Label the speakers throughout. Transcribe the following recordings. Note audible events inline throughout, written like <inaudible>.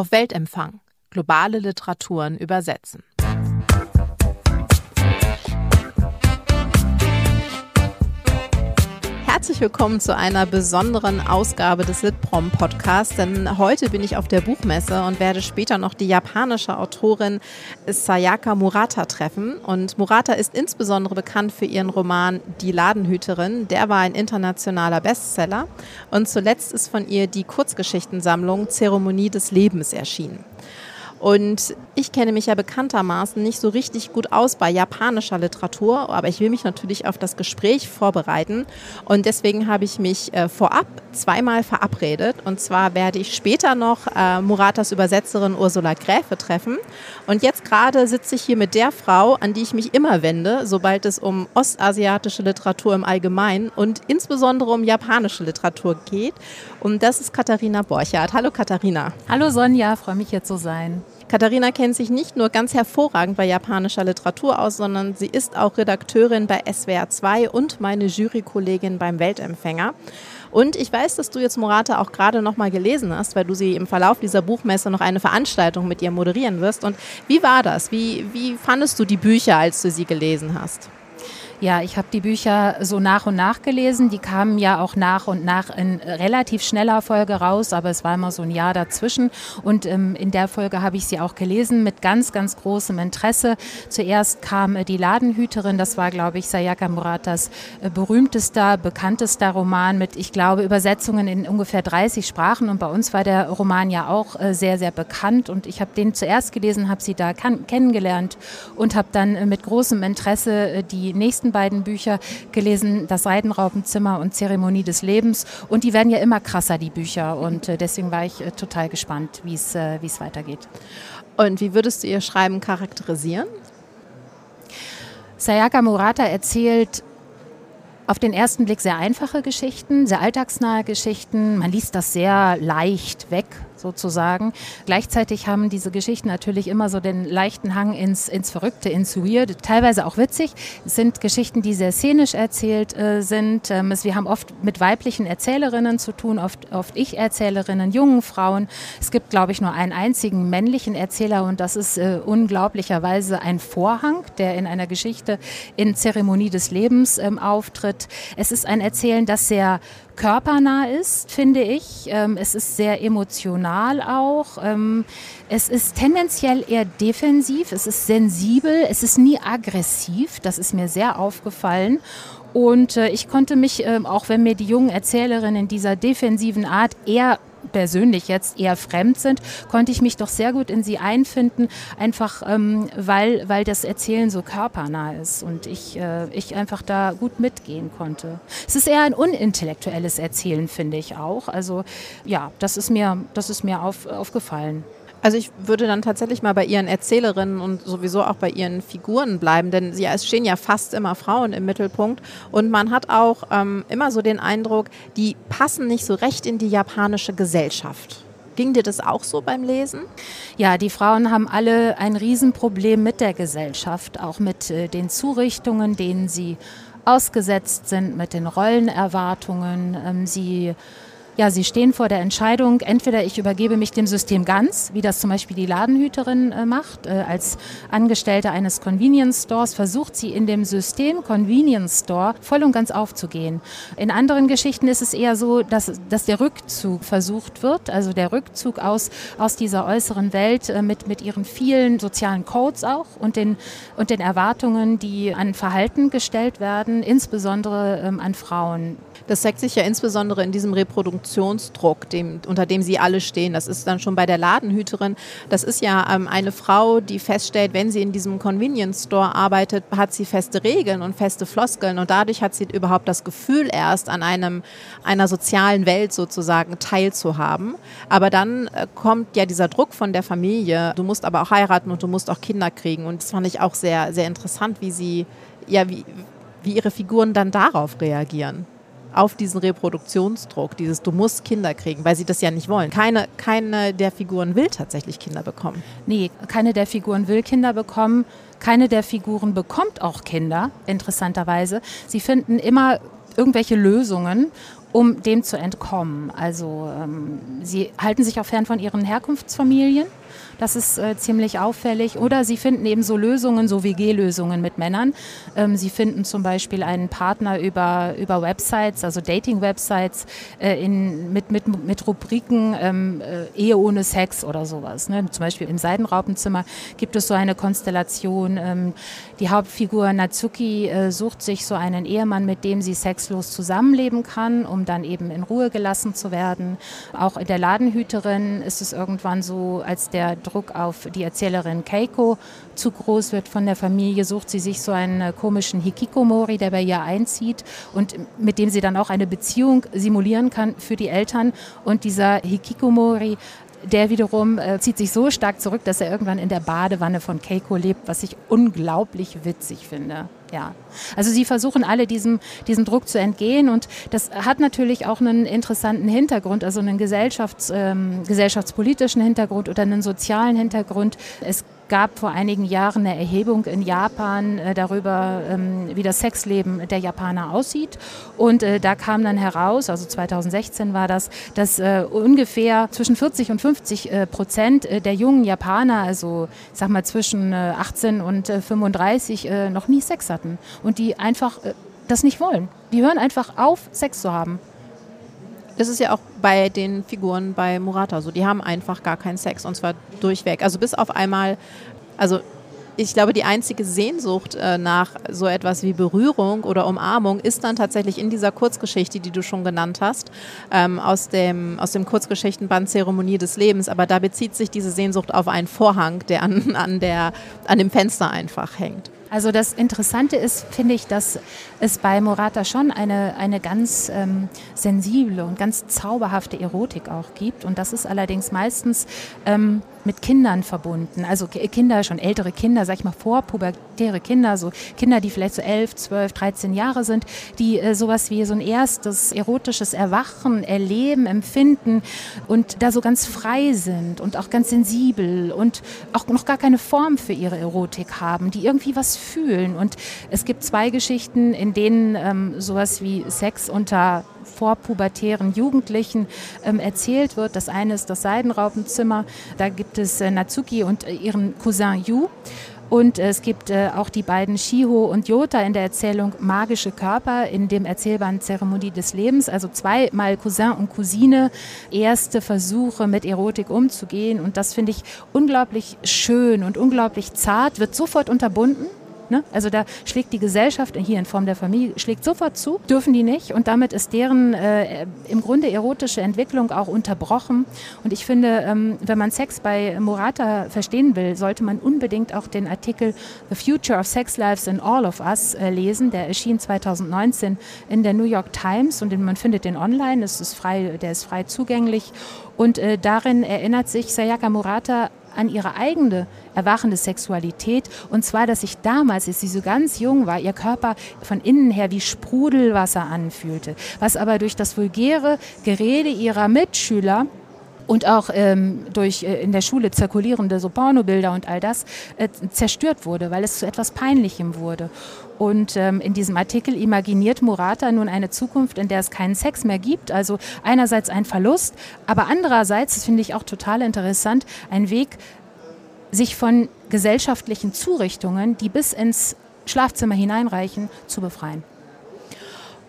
Speaker 1: Auf Weltempfang. Globale Literaturen übersetzen. Herzlich willkommen zu einer besonderen Ausgabe des Litprom Podcasts, denn heute bin ich auf der Buchmesse und werde später noch die japanische Autorin Sayaka Murata treffen. Und Murata ist insbesondere bekannt für ihren Roman Die Ladenhüterin. Der war ein internationaler Bestseller. Und zuletzt ist von ihr die Kurzgeschichtensammlung Zeremonie des Lebens erschienen. Und ich kenne mich ja bekanntermaßen nicht so richtig gut aus bei japanischer Literatur, aber ich will mich natürlich auf das Gespräch vorbereiten. Und deswegen habe ich mich äh, vorab zweimal verabredet. Und zwar werde ich später noch äh, Muratas Übersetzerin Ursula Gräfe treffen. Und jetzt gerade sitze ich hier mit der Frau, an die ich mich immer wende, sobald es um ostasiatische Literatur im Allgemeinen und insbesondere um japanische Literatur geht. Und das ist Katharina Borchardt. Hallo Katharina.
Speaker 2: Hallo Sonja, freue mich hier zu sein.
Speaker 1: Katharina kennt sich nicht nur ganz hervorragend bei japanischer Literatur aus, sondern sie ist auch Redakteurin bei SWR 2 und meine Jurykollegin beim Weltempfänger. Und ich weiß, dass du jetzt Morata auch gerade noch mal gelesen hast, weil du sie im Verlauf dieser Buchmesse noch eine Veranstaltung mit ihr moderieren wirst. Und wie war das? Wie, wie fandest du die Bücher, als du sie gelesen hast?
Speaker 2: Ja, ich habe die Bücher so nach und nach gelesen. Die kamen ja auch nach und nach in relativ schneller Folge raus, aber es war immer so ein Jahr dazwischen. Und ähm, in der Folge habe ich sie auch gelesen mit ganz, ganz großem Interesse. Zuerst kam äh, die Ladenhüterin, das war, glaube ich, Sayaka Muratas äh, berühmtester, bekanntester Roman mit, ich glaube, Übersetzungen in ungefähr 30 Sprachen. Und bei uns war der Roman ja auch äh, sehr, sehr bekannt. Und ich habe den zuerst gelesen, habe sie da kennengelernt und habe dann äh, mit großem Interesse äh, die nächsten ersten beiden Bücher gelesen, Das Seidenraubenzimmer und Zeremonie des Lebens. Und die werden ja immer krasser, die Bücher. Und äh, deswegen war ich äh, total gespannt, wie es äh, weitergeht.
Speaker 1: Und wie würdest du ihr Schreiben charakterisieren?
Speaker 2: Sayaka Murata erzählt auf den ersten Blick sehr einfache Geschichten, sehr alltagsnahe Geschichten. Man liest das sehr leicht weg, sozusagen. Gleichzeitig haben diese Geschichten natürlich immer so den leichten Hang ins, ins Verrückte, ins Weird, teilweise auch witzig. Es sind Geschichten, die sehr szenisch erzählt äh, sind. Ähm, es, wir haben oft mit weiblichen Erzählerinnen zu tun, oft, oft Ich-Erzählerinnen, jungen Frauen. Es gibt, glaube ich, nur einen einzigen männlichen Erzähler und das ist äh, unglaublicherweise ein Vorhang, der in einer Geschichte in Zeremonie des Lebens ähm, auftritt. Es ist ein Erzählen, das sehr körpernah ist, finde ich. Ähm, es ist sehr emotional auch. Ähm, es ist tendenziell eher defensiv, es ist sensibel, es ist nie aggressiv. Das ist mir sehr aufgefallen. Und äh, ich konnte mich, äh, auch wenn mir die jungen Erzählerinnen in dieser defensiven Art eher persönlich jetzt eher fremd sind, konnte ich mich doch sehr gut in sie einfinden, einfach ähm, weil, weil das Erzählen so körpernah ist und ich, äh, ich einfach da gut mitgehen konnte. Es ist eher ein unintellektuelles Erzählen, finde ich auch. Also ja, das ist mir, das ist mir auf, aufgefallen.
Speaker 1: Also ich würde dann tatsächlich mal bei ihren Erzählerinnen und sowieso auch bei ihren Figuren bleiben, denn sie es stehen ja fast immer Frauen im Mittelpunkt und man hat auch ähm, immer so den Eindruck, die passen nicht so recht in die japanische Gesellschaft. Ging dir das auch so beim Lesen?
Speaker 2: Ja, die Frauen haben alle ein Riesenproblem mit der Gesellschaft, auch mit äh, den Zurichtungen, denen sie ausgesetzt sind, mit den Rollenerwartungen. Ähm, sie ja, sie stehen vor der Entscheidung, entweder ich übergebe mich dem System ganz, wie das zum Beispiel die Ladenhüterin äh, macht, äh, als Angestellte eines Convenience Stores versucht sie in dem System Convenience Store voll und ganz aufzugehen. In anderen Geschichten ist es eher so, dass, dass der Rückzug versucht wird, also der Rückzug aus, aus dieser äußeren Welt äh, mit, mit ihren vielen sozialen Codes auch und den, und den Erwartungen, die an Verhalten gestellt werden, insbesondere ähm, an Frauen.
Speaker 1: Das zeigt sich ja insbesondere in diesem Reproduktionsdruck, dem, unter dem Sie alle stehen. Das ist dann schon bei der Ladenhüterin. Das ist ja ähm, eine Frau, die feststellt, wenn sie in diesem Convenience Store arbeitet, hat sie feste Regeln und feste Floskeln und dadurch hat sie überhaupt das Gefühl erst an einem, einer sozialen Welt sozusagen teilzuhaben. Aber dann äh, kommt ja dieser Druck von der Familie. Du musst aber auch heiraten und du musst auch Kinder kriegen. Und das fand ich auch sehr, sehr interessant, wie sie, ja, wie, wie ihre Figuren dann darauf reagieren auf diesen Reproduktionsdruck, dieses du musst Kinder kriegen, weil sie das ja nicht wollen. Keine, keine der Figuren will tatsächlich Kinder bekommen.
Speaker 2: Nee, keine der Figuren will Kinder bekommen. Keine der Figuren bekommt auch Kinder, interessanterweise. Sie finden immer irgendwelche Lösungen um dem zu entkommen. Also ähm, sie halten sich auch fern von ihren Herkunftsfamilien das ist äh, ziemlich auffällig. Oder sie finden eben so Lösungen, so WG-Lösungen mit Männern. Ähm, sie finden zum Beispiel einen Partner über, über Websites, also Dating-Websites, äh, mit, mit, mit Rubriken ähm, äh, Ehe ohne Sex oder sowas. Ne? Zum Beispiel im Seidenraupenzimmer gibt es so eine Konstellation. Ähm, die Hauptfigur Natsuki äh, sucht sich so einen Ehemann, mit dem sie sexlos zusammenleben kann, um dann eben in Ruhe gelassen zu werden. Auch in der Ladenhüterin ist es irgendwann so, als der Druck auf die Erzählerin Keiko zu groß wird von der Familie, sucht sie sich so einen äh, komischen Hikikomori, der bei ihr einzieht und mit dem sie dann auch eine Beziehung simulieren kann für die Eltern. Und dieser Hikikomori der wiederum äh, zieht sich so stark zurück, dass er irgendwann in der Badewanne von Keiko lebt, was ich unglaublich witzig finde. Ja. Also sie versuchen alle diesem, diesem Druck zu entgehen und das hat natürlich auch einen interessanten Hintergrund, also einen Gesellschafts-, ähm, gesellschaftspolitischen Hintergrund oder einen sozialen Hintergrund. Es gab vor einigen Jahren eine Erhebung in Japan äh, darüber, ähm, wie das Sexleben der Japaner aussieht. Und äh, da kam dann heraus, also 2016 war das, dass äh, ungefähr zwischen 40 und 50 äh, Prozent der jungen Japaner, also ich sag mal zwischen 18 äh, und 35, noch nie Sex hatten. Und die einfach das nicht wollen. Die hören einfach auf, Sex zu haben.
Speaker 1: Das ist ja auch bei den Figuren bei Murata so. Die haben einfach gar keinen Sex und zwar durchweg. Also bis auf einmal, also ich glaube, die einzige Sehnsucht äh, nach so etwas wie Berührung oder Umarmung ist dann tatsächlich in dieser Kurzgeschichte, die du schon genannt hast, ähm, aus, dem, aus dem Kurzgeschichtenband Zeremonie des Lebens. Aber da bezieht sich diese Sehnsucht auf einen Vorhang, der an, an, der, an dem Fenster einfach hängt.
Speaker 2: Also das Interessante ist, finde ich, dass es bei Morata schon eine, eine ganz ähm, sensible und ganz zauberhafte Erotik auch gibt. Und das ist allerdings meistens ähm, mit Kindern verbunden. Also Kinder, schon ältere Kinder, sag ich mal vorpubertäre Kinder, so Kinder, die vielleicht so elf, zwölf, dreizehn Jahre sind, die äh, sowas wie so ein erstes erotisches Erwachen erleben, empfinden und da so ganz frei sind und auch ganz sensibel und auch noch gar keine Form für ihre Erotik haben, die irgendwie was fühlen. Und es gibt zwei Geschichten, in denen ähm, sowas wie Sex unter vorpubertären Jugendlichen ähm, erzählt wird. Das eine ist das Seidenraupenzimmer. Da gibt es äh, Natsuki und äh, ihren Cousin Yu. Und es gibt äh, auch die beiden Shiho und Yota in der Erzählung Magische Körper in dem Erzählband Zeremonie des Lebens. Also zweimal Cousin und Cousine, erste Versuche mit Erotik umzugehen. Und das finde ich unglaublich schön und unglaublich zart, wird sofort unterbunden Ne? Also da schlägt die Gesellschaft hier in Form der Familie schlägt sofort zu, dürfen die nicht und damit ist deren äh, im Grunde erotische Entwicklung auch unterbrochen. Und ich finde, ähm, wenn man Sex bei Murata verstehen will, sollte man unbedingt auch den Artikel The Future of Sex Lives in All of Us äh, lesen. Der erschien 2019 in der New York Times und man findet den online. Es ist frei, der ist frei zugänglich. Und äh, darin erinnert sich Sayaka Murata an ihre eigene erwachende Sexualität. Und zwar, dass sich damals, als sie so ganz jung war, ihr Körper von innen her wie Sprudelwasser anfühlte. Was aber durch das vulgäre Gerede ihrer Mitschüler und auch ähm, durch äh, in der Schule zirkulierende so Pornobilder und all das äh, zerstört wurde, weil es zu etwas Peinlichem wurde. Und ähm, in diesem Artikel imaginiert Murata nun eine Zukunft, in der es keinen Sex mehr gibt. Also einerseits ein Verlust, aber andererseits, das finde ich auch total interessant, ein Weg, sich von gesellschaftlichen Zurichtungen, die bis ins Schlafzimmer hineinreichen, zu befreien.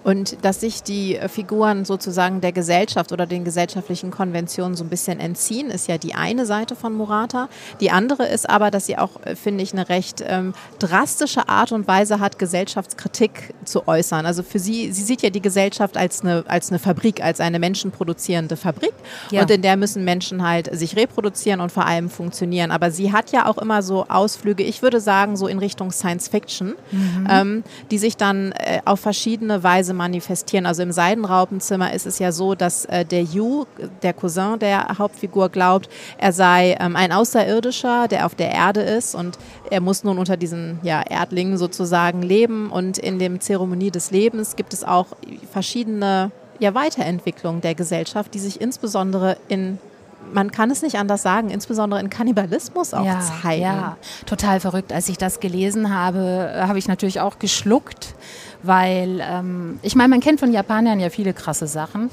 Speaker 1: Und dass sich die äh, Figuren sozusagen der Gesellschaft oder den gesellschaftlichen Konventionen so ein bisschen entziehen, ist ja die eine Seite von Murata. Die andere ist aber, dass sie auch, äh, finde ich, eine recht ähm, drastische Art und Weise hat, Gesellschaftskritik zu äußern. Also für sie, sie sieht ja die Gesellschaft als eine, als eine Fabrik, als eine menschenproduzierende Fabrik. Ja. Und in der müssen Menschen halt sich reproduzieren und vor allem funktionieren. Aber sie hat ja auch immer so Ausflüge, ich würde sagen, so in Richtung Science Fiction, mhm. ähm, die sich dann äh, auf verschiedene Weise Weise manifestieren. Also im Seidenraupenzimmer ist es ja so, dass äh, der Yu, der Cousin der Hauptfigur, glaubt, er sei ähm, ein Außerirdischer, der auf der Erde ist und er muss nun unter diesen ja, Erdlingen sozusagen leben. Und in dem Zeremonie des Lebens gibt es auch verschiedene ja, Weiterentwicklungen der Gesellschaft, die sich insbesondere in man kann es nicht anders sagen, insbesondere in Kannibalismus auch
Speaker 2: ja,
Speaker 1: zeigen.
Speaker 2: Ja, total verrückt. Als ich das gelesen habe, habe ich natürlich auch geschluckt, weil ähm, ich meine, man kennt von Japanern ja viele krasse Sachen.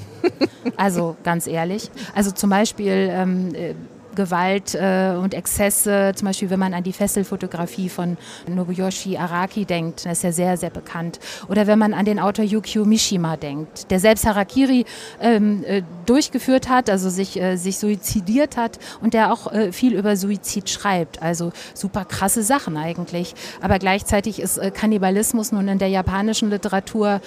Speaker 2: also ganz ehrlich. Also zum Beispiel ähm, äh, Gewalt äh, und Exzesse, zum Beispiel wenn man an die Fesselfotografie von Nobuyoshi Araki denkt, das ist ja sehr, sehr bekannt. Oder wenn man an den Autor Yukio Mishima denkt, der selbst Harakiri ähm, äh, durchgeführt hat, also sich, äh, sich suizidiert hat und der auch äh, viel über Suizid schreibt. Also super krasse Sachen eigentlich. Aber gleichzeitig ist äh, Kannibalismus nun in der japanischen Literatur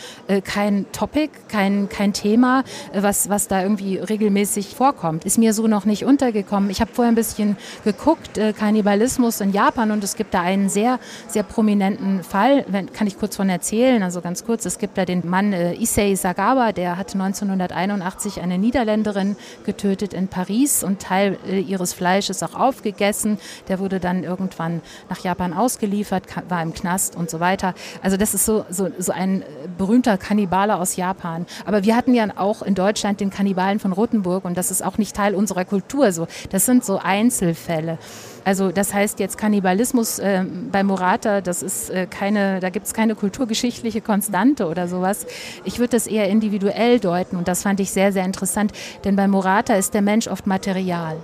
Speaker 2: kein Topic, kein, kein Thema, was, was da irgendwie regelmäßig vorkommt. Ist mir so noch nicht untergekommen. Ich habe vorher ein bisschen geguckt, äh, Kannibalismus in Japan und es gibt da einen sehr, sehr prominenten Fall, wenn, kann ich kurz von erzählen, also ganz kurz, es gibt da den Mann äh, Issei Sagawa, der hat 1981 eine Niederländerin getötet in Paris und Teil äh, ihres Fleisches auch aufgegessen. Der wurde dann irgendwann nach Japan ausgeliefert, war im Knast und so weiter. Also das ist so, so, so ein äh, berühmter Kannibale aus Japan. Aber wir hatten ja auch in Deutschland den Kannibalen von Rothenburg und das ist auch nicht Teil unserer Kultur so. Das sind so Einzelfälle. Also das heißt jetzt Kannibalismus äh, bei Murata, das ist äh, keine, da gibt es keine kulturgeschichtliche Konstante oder sowas. Ich würde das eher individuell deuten und das fand ich sehr, sehr interessant, denn bei Murata ist der Mensch oft Material.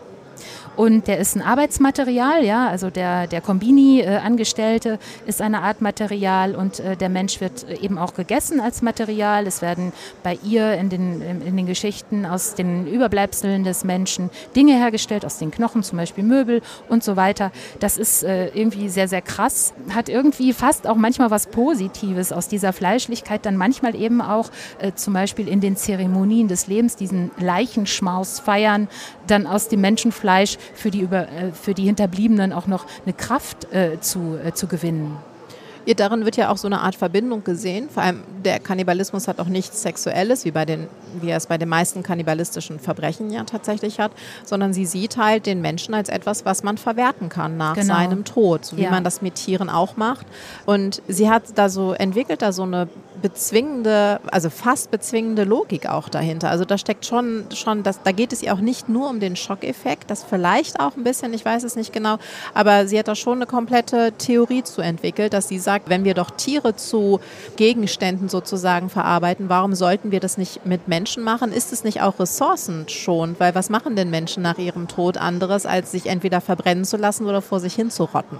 Speaker 2: Und der ist ein Arbeitsmaterial, ja, also der, der Kombini-Angestellte äh, ist eine Art Material und äh, der Mensch wird eben auch gegessen als Material. Es werden bei ihr in den, in den Geschichten aus den Überbleibseln des Menschen Dinge hergestellt, aus den Knochen, zum Beispiel Möbel und so weiter. Das ist äh, irgendwie sehr, sehr krass, hat irgendwie fast auch manchmal was Positives aus dieser Fleischlichkeit, dann manchmal eben auch äh, zum Beispiel in den Zeremonien des Lebens, diesen Leichenschmaus feiern, dann aus dem Menschenfleisch für die, über, äh, für die Hinterbliebenen auch noch eine Kraft äh, zu, äh, zu gewinnen.
Speaker 1: Ja, darin wird ja auch so eine Art Verbindung gesehen. Vor allem der Kannibalismus hat auch nichts Sexuelles, wie, bei den, wie er es bei den meisten kannibalistischen Verbrechen ja tatsächlich hat, sondern sie sieht halt den Menschen als etwas, was man verwerten kann nach genau. seinem Tod, so wie ja. man das mit Tieren auch macht. Und sie hat da so, entwickelt da so eine bezwingende, also fast bezwingende Logik auch dahinter. Also da steckt schon, schon das, da geht es ihr auch nicht nur um den Schockeffekt, das vielleicht auch ein bisschen, ich weiß es nicht genau, aber sie hat da schon eine komplette Theorie zu entwickelt, dass sie sagt, wenn wir doch Tiere zu Gegenständen sozusagen verarbeiten, warum sollten wir das nicht mit Menschen machen? Ist es nicht auch ressourcenschonend? Weil was machen denn Menschen nach ihrem Tod anderes, als sich entweder verbrennen zu lassen oder vor sich hin zu rotten?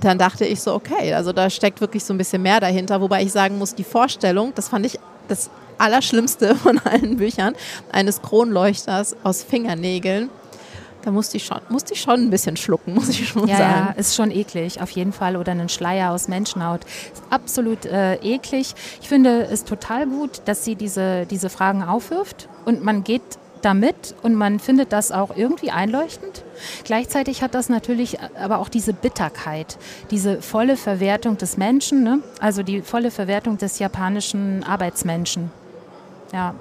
Speaker 1: Dann dachte ich so, okay, also da steckt wirklich so ein bisschen mehr dahinter, wobei ich sagen muss, die Vorstellung, das fand ich das Allerschlimmste <laughs> von allen Büchern, eines Kronleuchters aus Fingernägeln. Da musste ich, schon, musste ich schon ein bisschen schlucken, <laughs> muss ich schon
Speaker 2: ja,
Speaker 1: sagen.
Speaker 2: Ja, ist schon eklig, auf jeden Fall. Oder einen Schleier aus Menschenhaut. Ist absolut äh, eklig. Ich finde es total gut, dass sie diese, diese Fragen aufwirft und man geht damit und man findet das auch irgendwie einleuchtend. Gleichzeitig hat das natürlich aber auch diese Bitterkeit, diese volle Verwertung des Menschen, ne? also die volle Verwertung des japanischen Arbeitsmenschen. Ja,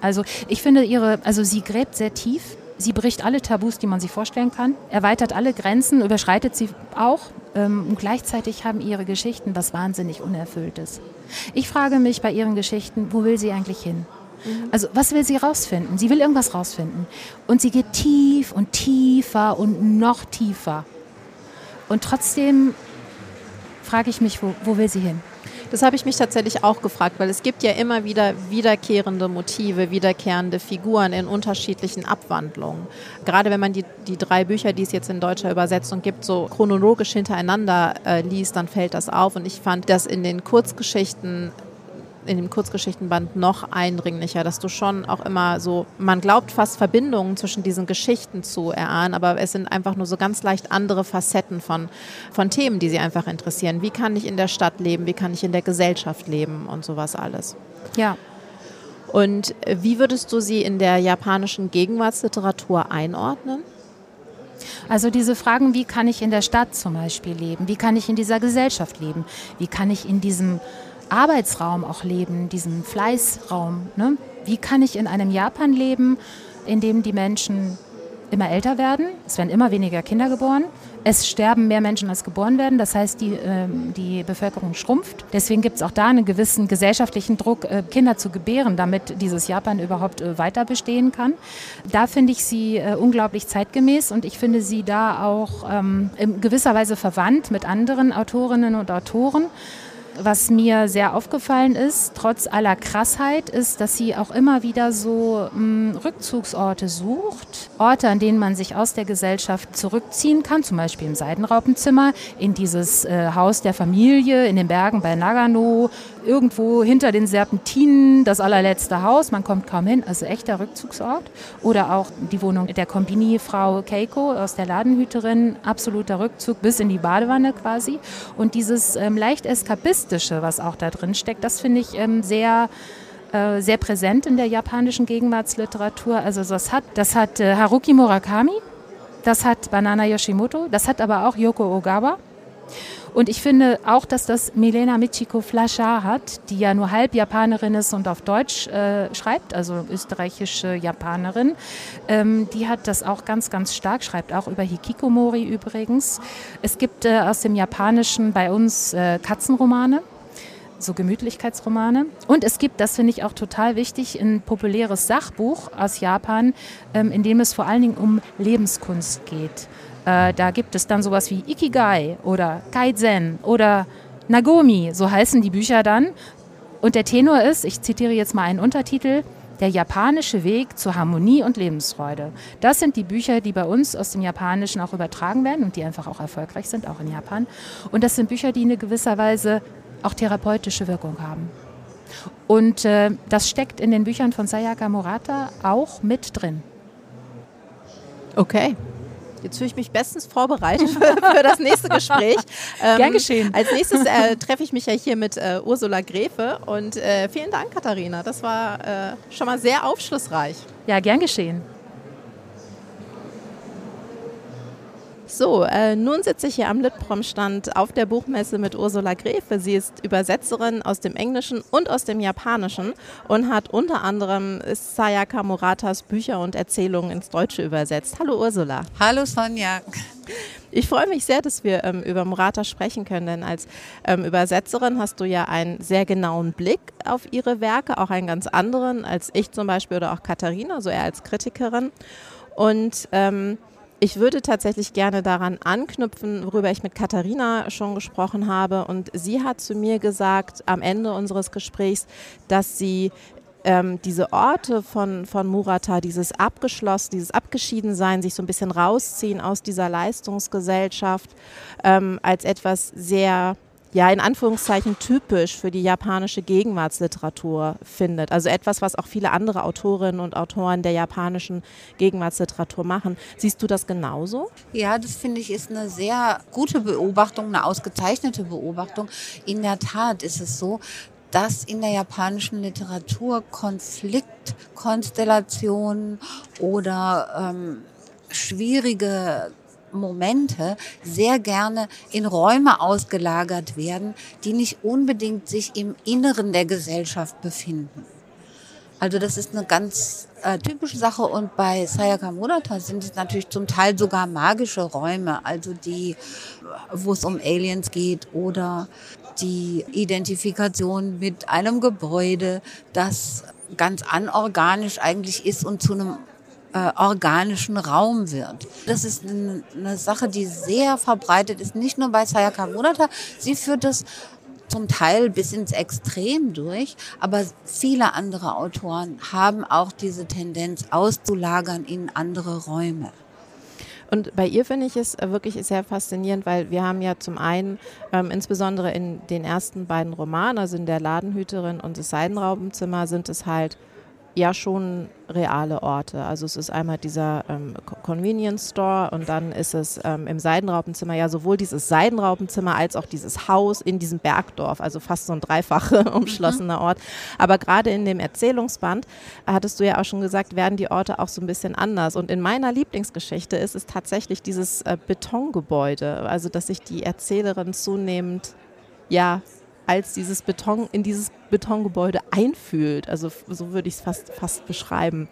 Speaker 2: also ich finde ihre, also sie gräbt sehr tief. Sie bricht alle Tabus, die man sich vorstellen kann, erweitert alle Grenzen, überschreitet sie auch. Ähm, und gleichzeitig haben ihre Geschichten was wahnsinnig Unerfülltes. Ich frage mich bei ihren Geschichten, wo will sie eigentlich hin? Mhm. Also was will sie rausfinden? Sie will irgendwas rausfinden. Und sie geht tief und tiefer und noch tiefer. Und trotzdem frage ich mich, wo, wo will sie hin?
Speaker 1: Das habe ich mich tatsächlich auch gefragt, weil es gibt ja immer wieder wiederkehrende Motive, wiederkehrende Figuren in unterschiedlichen Abwandlungen. Gerade wenn man die, die drei Bücher, die es jetzt in deutscher Übersetzung gibt, so chronologisch hintereinander äh, liest, dann fällt das auf. Und ich fand, dass in den Kurzgeschichten in dem Kurzgeschichtenband noch eindringlicher, dass du schon auch immer so, man glaubt fast Verbindungen zwischen diesen Geschichten zu erahnen, aber es sind einfach nur so ganz leicht andere Facetten von, von Themen, die sie einfach interessieren. Wie kann ich in der Stadt leben? Wie kann ich in der Gesellschaft leben? Und sowas alles.
Speaker 2: Ja.
Speaker 1: Und wie würdest du sie in der japanischen Gegenwartsliteratur einordnen?
Speaker 2: Also diese Fragen, wie kann ich in der Stadt zum Beispiel leben? Wie kann ich in dieser Gesellschaft leben? Wie kann ich in diesem Arbeitsraum auch leben, diesem Fleißraum. Ne? Wie kann ich in einem Japan leben, in dem die Menschen immer älter werden. Es werden immer weniger Kinder geboren. Es sterben mehr Menschen, als geboren werden. Das heißt, die, äh, die Bevölkerung schrumpft. Deswegen gibt es auch da einen gewissen gesellschaftlichen Druck, äh, Kinder zu gebären, damit dieses Japan überhaupt äh, weiter bestehen kann. Da finde ich sie äh, unglaublich zeitgemäß und ich finde sie da auch ähm, in gewisser Weise verwandt mit anderen Autorinnen und Autoren. Was mir sehr aufgefallen ist, trotz aller Krassheit, ist, dass sie auch immer wieder so mh, hm, Rückzugsorte sucht. Orte, an denen man sich aus der Gesellschaft zurückziehen kann, zum Beispiel im Seidenraupenzimmer, in dieses äh, Haus der Familie, in den Bergen bei Nagano, irgendwo hinter den Serpentinen, das allerletzte Haus, man kommt kaum hin, also echter Rückzugsort. Oder auch die Wohnung der Kombini-Frau Keiko aus der Ladenhüterin, absoluter Rückzug bis in die Badewanne quasi. Und dieses ähm, leicht eskapistisch Mystische, was auch da drin steckt, das finde ich ähm, sehr äh, sehr präsent in der japanischen Gegenwartsliteratur. Also das hat, das hat äh, Haruki Murakami, das hat Banana Yoshimoto, das hat aber auch Yoko Ogawa. Und ich finde auch, dass das Milena Michiko Flascher hat, die ja nur halb Japanerin ist und auf Deutsch äh, schreibt, also österreichische Japanerin. Ähm, die hat das auch ganz, ganz stark, schreibt auch über Hikikomori übrigens. Es gibt äh, aus dem Japanischen bei uns äh, Katzenromane so Gemütlichkeitsromane. Und es gibt, das finde ich auch total wichtig, ein populäres Sachbuch aus Japan, ähm, in dem es vor allen Dingen um Lebenskunst geht. Äh, da gibt es dann sowas wie Ikigai oder Kaizen oder Nagomi, so heißen die Bücher dann. Und der Tenor ist, ich zitiere jetzt mal einen Untertitel, der japanische Weg zur Harmonie und Lebensfreude. Das sind die Bücher, die bei uns aus dem Japanischen auch übertragen werden und die einfach auch erfolgreich sind, auch in Japan. Und das sind Bücher, die in gewisser Weise auch therapeutische Wirkung haben. Und äh, das steckt in den Büchern von Sayaka Murata auch mit drin.
Speaker 1: Okay. Jetzt fühle ich mich bestens vorbereitet <laughs> für, für das nächste Gespräch.
Speaker 2: Ähm, Gern geschehen.
Speaker 1: Als nächstes äh, treffe ich mich ja hier mit äh, Ursula Gräfe und äh, vielen Dank, Katharina. Das war äh, schon mal sehr aufschlussreich.
Speaker 2: Ja, gern geschehen.
Speaker 1: So, äh, nun sitze ich hier am Litprom-Stand auf der Buchmesse mit Ursula Gräfe. Sie ist Übersetzerin aus dem Englischen und aus dem Japanischen und hat unter anderem Sayaka Muratas Bücher und Erzählungen ins Deutsche übersetzt. Hallo Ursula.
Speaker 3: Hallo Sonja.
Speaker 1: Ich freue mich sehr, dass wir ähm, über Murata sprechen können, denn als ähm, Übersetzerin hast du ja einen sehr genauen Blick auf ihre Werke, auch einen ganz anderen als ich zum Beispiel oder auch Katharina, so eher als Kritikerin. Und ähm, ich würde tatsächlich gerne daran anknüpfen, worüber ich mit Katharina schon gesprochen habe. Und sie hat zu mir gesagt am Ende unseres Gesprächs, dass sie ähm, diese Orte von, von Murata, dieses Abgeschlossen, dieses Abgeschiedensein, sich so ein bisschen rausziehen aus dieser Leistungsgesellschaft, ähm, als etwas sehr ja in Anführungszeichen typisch für die japanische Gegenwartsliteratur findet. Also etwas, was auch viele andere Autorinnen und Autoren der japanischen Gegenwartsliteratur machen. Siehst du das genauso?
Speaker 3: Ja, das finde ich ist eine sehr gute Beobachtung, eine ausgezeichnete Beobachtung. In der Tat ist es so, dass in der japanischen Literatur Konfliktkonstellationen oder ähm, schwierige Momente sehr gerne in Räume ausgelagert werden, die nicht unbedingt sich im Inneren der Gesellschaft befinden. Also das ist eine ganz äh, typische Sache und bei Sayaka Murata sind es natürlich zum Teil sogar magische Räume, also die, wo es um Aliens geht oder die Identifikation mit einem Gebäude, das ganz anorganisch eigentlich ist und zu einem äh, organischen Raum wird. Das ist eine, Sache, die sehr verbreitet ist, nicht nur bei Sayaka Murata. Sie führt das zum Teil bis ins Extrem durch, aber viele andere Autoren haben auch diese Tendenz auszulagern in andere Räume.
Speaker 1: Und bei ihr finde ich es wirklich sehr faszinierend, weil wir haben ja zum einen ähm, insbesondere in den ersten beiden Romanen, also in der Ladenhüterin und das Seidenraubenzimmer, sind es halt ja schon reale Orte. Also es ist einmal dieser ähm, Convenience Store und dann ist es ähm, im Seidenraupenzimmer ja sowohl dieses Seidenraupenzimmer als auch dieses Haus in diesem Bergdorf, also fast so ein dreifach <laughs> umschlossener mhm. Ort. Aber gerade in dem Erzählungsband, hattest du ja auch schon gesagt, werden die Orte auch so ein bisschen anders. Und in meiner Lieblingsgeschichte ist es tatsächlich dieses äh, Betongebäude, also dass sich die Erzählerin zunehmend ja als dieses Beton in dieses Betongebäude einfühlt. Also so würde ich es fast, fast beschreiben.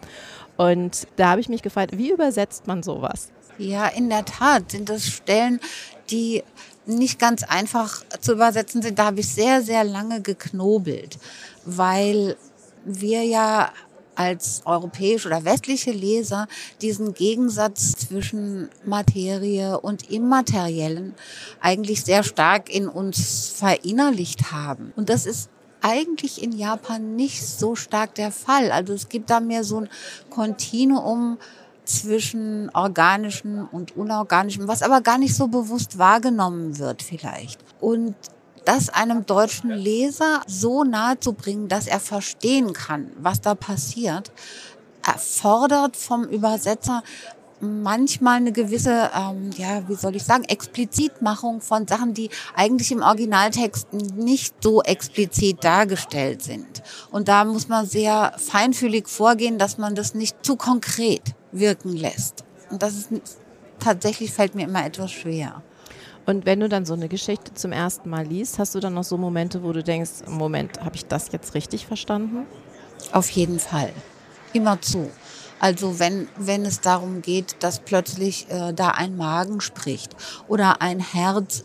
Speaker 1: Und da habe ich mich gefragt, wie übersetzt man sowas?
Speaker 3: Ja, in der Tat sind das Stellen, die nicht ganz einfach zu übersetzen sind. Da habe ich sehr, sehr lange geknobelt, weil wir ja als europäische oder westliche Leser diesen Gegensatz zwischen Materie und Immateriellen eigentlich sehr stark in uns verinnerlicht haben. Und das ist eigentlich in Japan nicht so stark der Fall. Also es gibt da mehr so ein Kontinuum zwischen organischem und unorganischem, was aber gar nicht so bewusst wahrgenommen wird vielleicht. Und das einem deutschen Leser so nahe zu bringen, dass er verstehen kann, was da passiert, erfordert vom Übersetzer manchmal eine gewisse, ähm, ja, wie soll ich sagen, Explizitmachung von Sachen, die eigentlich im Originaltext nicht so explizit dargestellt sind. Und da muss man sehr feinfühlig vorgehen, dass man das nicht zu konkret wirken lässt. Und das ist tatsächlich fällt mir immer etwas schwer.
Speaker 1: Und wenn du dann so eine Geschichte zum ersten Mal liest, hast du dann noch so Momente, wo du denkst, Moment, habe ich das jetzt richtig verstanden?
Speaker 3: Auf jeden Fall. Immer zu. Also wenn, wenn es darum geht, dass plötzlich äh, da ein Magen spricht oder ein Herz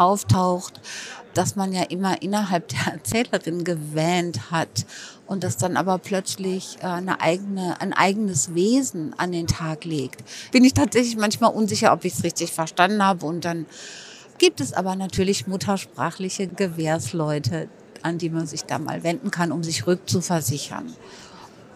Speaker 3: auftaucht, dass man ja immer innerhalb der Erzählerin gewähnt hat und das dann aber plötzlich äh, eine eigene, ein eigenes Wesen an den Tag legt, bin ich tatsächlich manchmal unsicher, ob ich es richtig verstanden habe. Und dann gibt es aber natürlich muttersprachliche Gewährsleute, an die man sich da mal wenden kann, um sich rückzuversichern.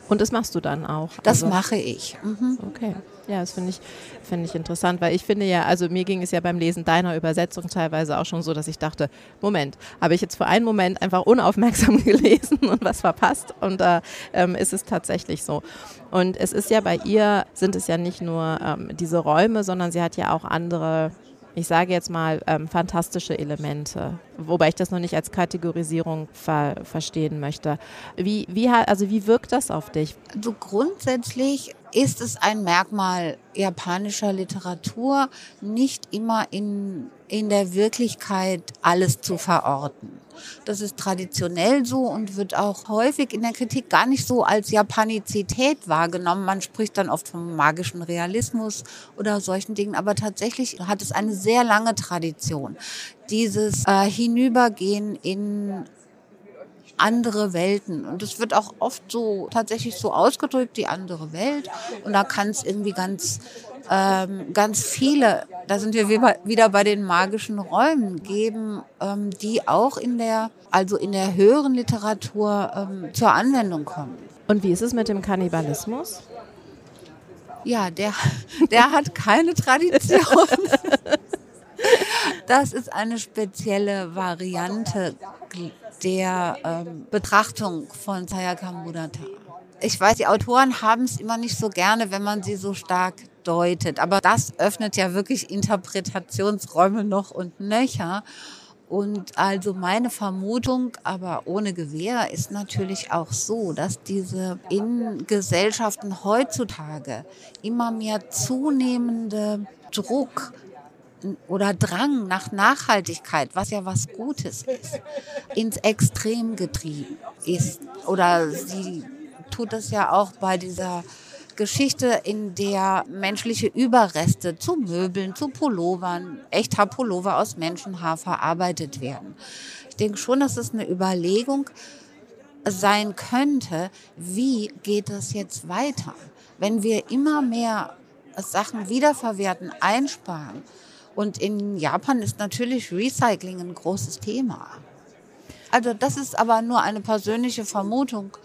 Speaker 1: Und das machst du dann auch?
Speaker 3: Das also, mache ich. Mhm.
Speaker 1: Okay. Ja, das finde ich, finde ich interessant, weil ich finde ja, also mir ging es ja beim Lesen deiner Übersetzung teilweise auch schon so, dass ich dachte, Moment, habe ich jetzt für einen Moment einfach unaufmerksam <laughs> gelesen und was verpasst und da ähm, ist es tatsächlich so. Und es ist ja bei ihr, sind es ja nicht nur ähm, diese Räume, sondern sie hat ja auch andere ich sage jetzt mal, ähm, fantastische Elemente, wobei ich das noch nicht als Kategorisierung ver verstehen möchte. Wie, wie, also wie wirkt das auf dich?
Speaker 3: Also grundsätzlich ist es ein Merkmal japanischer Literatur, nicht immer in, in der Wirklichkeit alles zu verorten. Das ist traditionell so und wird auch häufig in der Kritik gar nicht so als Japanizität wahrgenommen. Man spricht dann oft vom magischen Realismus oder solchen Dingen, aber tatsächlich hat es eine sehr lange Tradition. Dieses äh, Hinübergehen in andere Welten. Und es wird auch oft so tatsächlich so ausgedrückt, die andere Welt. Und da kann es irgendwie ganz, ähm, ganz viele, da sind wir wieder bei den magischen Räumen, geben, ähm, die auch in der, also in der höheren Literatur ähm, zur Anwendung kommen.
Speaker 1: Und wie ist es mit dem Kannibalismus?
Speaker 3: Ja, der, der hat keine Tradition. <laughs> Das ist eine spezielle Variante der ähm, Betrachtung von Sayaka Murata. Ich weiß, die Autoren haben es immer nicht so gerne, wenn man sie so stark deutet. Aber das öffnet ja wirklich Interpretationsräume noch und nöcher. Und also meine Vermutung, aber ohne Gewehr, ist natürlich auch so, dass diese in Gesellschaften heutzutage immer mehr zunehmende Druck oder Drang nach Nachhaltigkeit, was ja was Gutes ist, ins Extrem getrieben ist. Oder sie tut es ja auch bei dieser Geschichte, in der menschliche Überreste zu Möbeln, zu Pullovern, echter Pullover aus Menschenhaar verarbeitet werden. Ich denke schon, dass es eine Überlegung sein könnte, wie geht es jetzt weiter? Wenn wir immer mehr Sachen wiederverwerten, einsparen, und in Japan ist natürlich Recycling ein großes Thema. Also das ist aber nur eine persönliche Vermutung.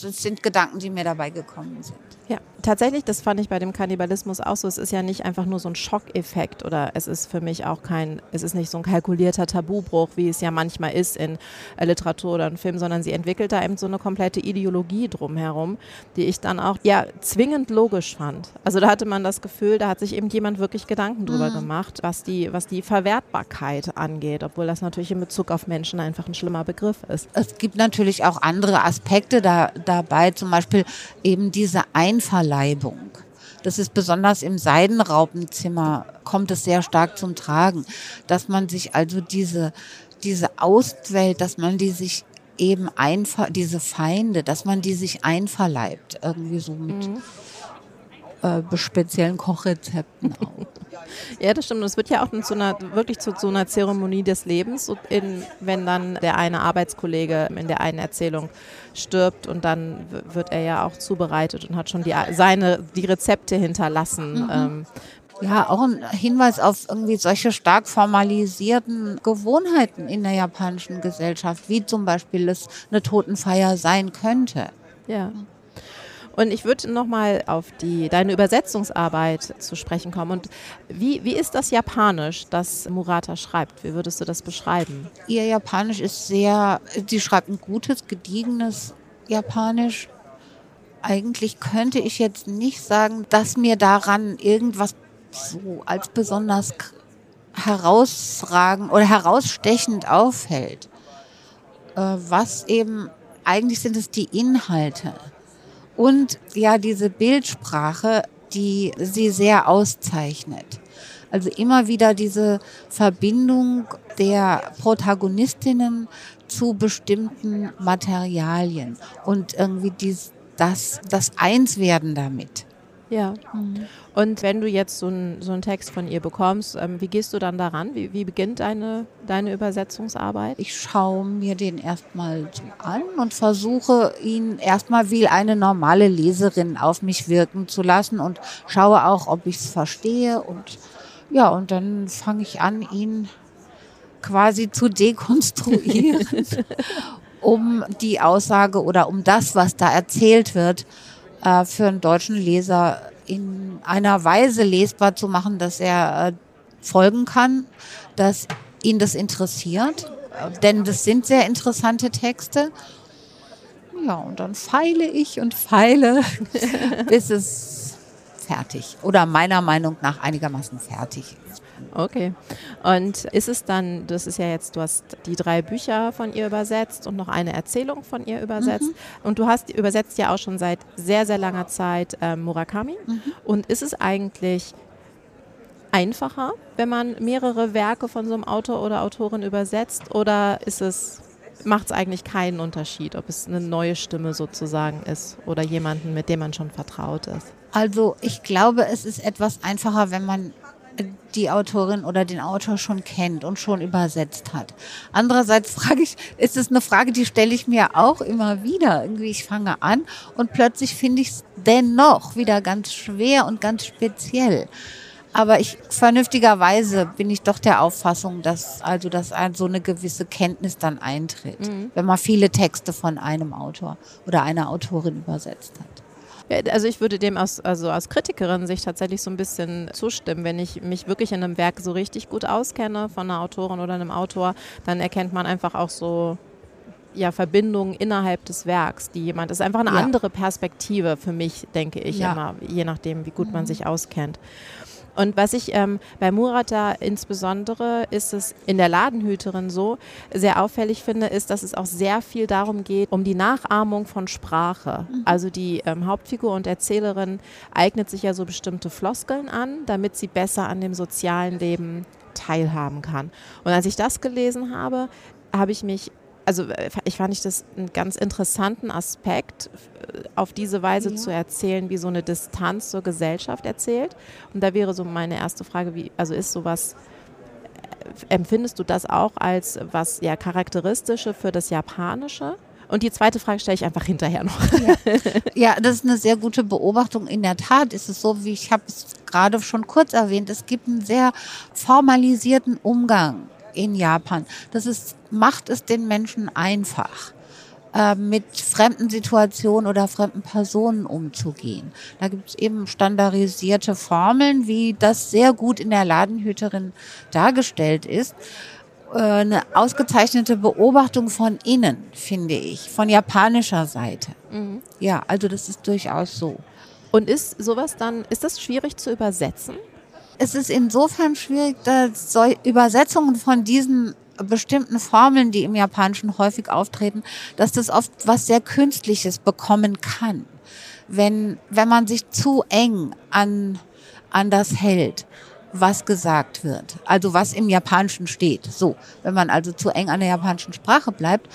Speaker 3: Das sind Gedanken, die mir dabei gekommen sind.
Speaker 1: Ja, tatsächlich, das fand ich bei dem Kannibalismus auch so. Es ist ja nicht einfach nur so ein Schockeffekt oder es ist für mich auch kein, es ist nicht so ein kalkulierter Tabubruch, wie es ja manchmal ist in äh, Literatur oder in Film, sondern sie entwickelt da eben so eine komplette Ideologie drumherum, die ich dann auch ja zwingend logisch fand. Also da hatte man das Gefühl, da hat sich eben jemand wirklich Gedanken drüber mhm. gemacht, was die, was die Verwertbarkeit angeht, obwohl das natürlich in Bezug auf Menschen einfach ein schlimmer Begriff ist.
Speaker 3: Es gibt natürlich auch andere Aspekte da, dabei, zum Beispiel eben diese Einverleibung Einverleibung. Das ist besonders im Seidenraupenzimmer kommt es sehr stark zum Tragen, dass man sich also diese, diese Außenwelt, dass man die sich eben einfach diese Feinde, dass man die sich einverleibt, irgendwie so mit mhm. äh, speziellen Kochrezepten auch.
Speaker 1: Ja, das stimmt. Und es wird ja auch zu einer, wirklich zu, zu einer Zeremonie des Lebens, in, wenn dann der eine Arbeitskollege in der einen Erzählung stirbt und dann wird er ja auch zubereitet und hat schon die, seine, die Rezepte hinterlassen. Mhm. Ähm,
Speaker 3: ja, auch ein Hinweis auf irgendwie solche stark formalisierten Gewohnheiten in der japanischen Gesellschaft, wie zum Beispiel es eine Totenfeier sein könnte.
Speaker 1: Ja. Und ich würde nochmal auf die, deine Übersetzungsarbeit zu sprechen kommen. Und wie, wie ist das Japanisch, das Murata schreibt? Wie würdest du das beschreiben?
Speaker 3: Ihr Japanisch ist sehr, sie schreibt ein gutes, gediegenes Japanisch. Eigentlich könnte ich jetzt nicht sagen, dass mir daran irgendwas so als besonders herausragend oder herausstechend auffällt. Äh, was eben, eigentlich sind es die Inhalte und ja diese Bildsprache, die sie sehr auszeichnet. Also immer wieder diese Verbindung der Protagonistinnen zu bestimmten Materialien und irgendwie dies, das, das Einswerden damit.
Speaker 1: Ja. Mhm. Und wenn du jetzt so, ein, so einen Text von ihr bekommst, ähm, wie gehst du dann daran? Wie, wie beginnt deine, deine Übersetzungsarbeit?
Speaker 3: Ich schaue mir den erstmal an und versuche ihn erstmal wie eine normale Leserin auf mich wirken zu lassen und schaue auch, ob ich es verstehe. Und ja, und dann fange ich an, ihn quasi zu dekonstruieren, <laughs> um die Aussage oder um das, was da erzählt wird, äh, für einen deutschen Leser in einer Weise lesbar zu machen, dass er äh, folgen kann, dass ihn das interessiert. Denn das sind sehr interessante Texte. Ja, und dann feile ich und feile, <laughs> bis es fertig oder meiner Meinung nach einigermaßen fertig ist.
Speaker 1: Okay. Und ist es dann, das ist ja jetzt, du hast die drei Bücher von ihr übersetzt und noch eine Erzählung von ihr übersetzt. Mhm. Und du hast übersetzt ja auch schon seit sehr, sehr langer Zeit äh, Murakami. Mhm. Und ist es eigentlich einfacher, wenn man mehrere Werke von so einem Autor oder Autorin übersetzt? Oder ist es, macht es eigentlich keinen Unterschied, ob es eine neue Stimme sozusagen ist oder jemanden, mit dem man schon vertraut ist?
Speaker 3: Also ich glaube, es ist etwas einfacher, wenn man die Autorin oder den Autor schon kennt und schon übersetzt hat. Andererseits frage ich, ist es eine Frage, die stelle ich mir auch immer wieder. Irgendwie, ich fange an und plötzlich finde ich es dennoch wieder ganz schwer und ganz speziell. Aber ich, vernünftigerweise bin ich doch der Auffassung, dass, also, dass so eine gewisse Kenntnis dann eintritt, mhm. wenn man viele Texte von einem Autor oder einer Autorin übersetzt hat.
Speaker 1: Also ich würde dem aus, also aus Kritikerin sich tatsächlich so ein bisschen zustimmen. Wenn ich mich wirklich in einem Werk so richtig gut auskenne von einer Autorin oder einem Autor, dann erkennt man einfach auch so ja, Verbindungen innerhalb des Werks, die jemand, das ist einfach eine ja. andere Perspektive für mich, denke ich ja. immer, je nachdem, wie gut mhm. man sich auskennt. Und was ich ähm, bei Murata insbesondere ist es in der Ladenhüterin so sehr auffällig finde, ist, dass es auch sehr viel darum geht, um die Nachahmung von Sprache. Mhm. Also die ähm, Hauptfigur und Erzählerin eignet sich ja so bestimmte Floskeln an, damit sie besser an dem sozialen Leben teilhaben kann. Und als ich das gelesen habe, habe ich mich also äh, ich fand das einen ganz interessanten Aspekt, äh, auf diese Weise ja. zu erzählen, wie so eine Distanz zur Gesellschaft erzählt. Und da wäre so meine erste Frage, wie, also ist sowas, äh, empfindest du das auch als was ja charakteristische für das Japanische? Und die zweite Frage stelle ich einfach hinterher noch.
Speaker 3: Ja. <laughs> ja, das ist eine sehr gute Beobachtung. In der Tat ist es so, wie ich habe es gerade schon kurz erwähnt, es gibt einen sehr formalisierten Umgang in Japan. Das ist, macht es den Menschen einfach äh, mit fremden Situationen oder fremden Personen umzugehen. Da gibt es eben standardisierte Formeln, wie das sehr gut in der Ladenhüterin dargestellt ist. Äh, eine ausgezeichnete Beobachtung von innen, finde ich, von japanischer Seite. Mhm. Ja, also das ist durchaus so.
Speaker 1: Und ist sowas dann, ist das schwierig zu übersetzen?
Speaker 3: Es ist insofern schwierig, dass Übersetzungen von diesen bestimmten Formeln, die im Japanischen häufig auftreten, dass das oft was sehr Künstliches bekommen kann, wenn, wenn man sich zu eng an, an das hält, was gesagt wird, also was im Japanischen steht. So, wenn man also zu eng an der japanischen Sprache bleibt,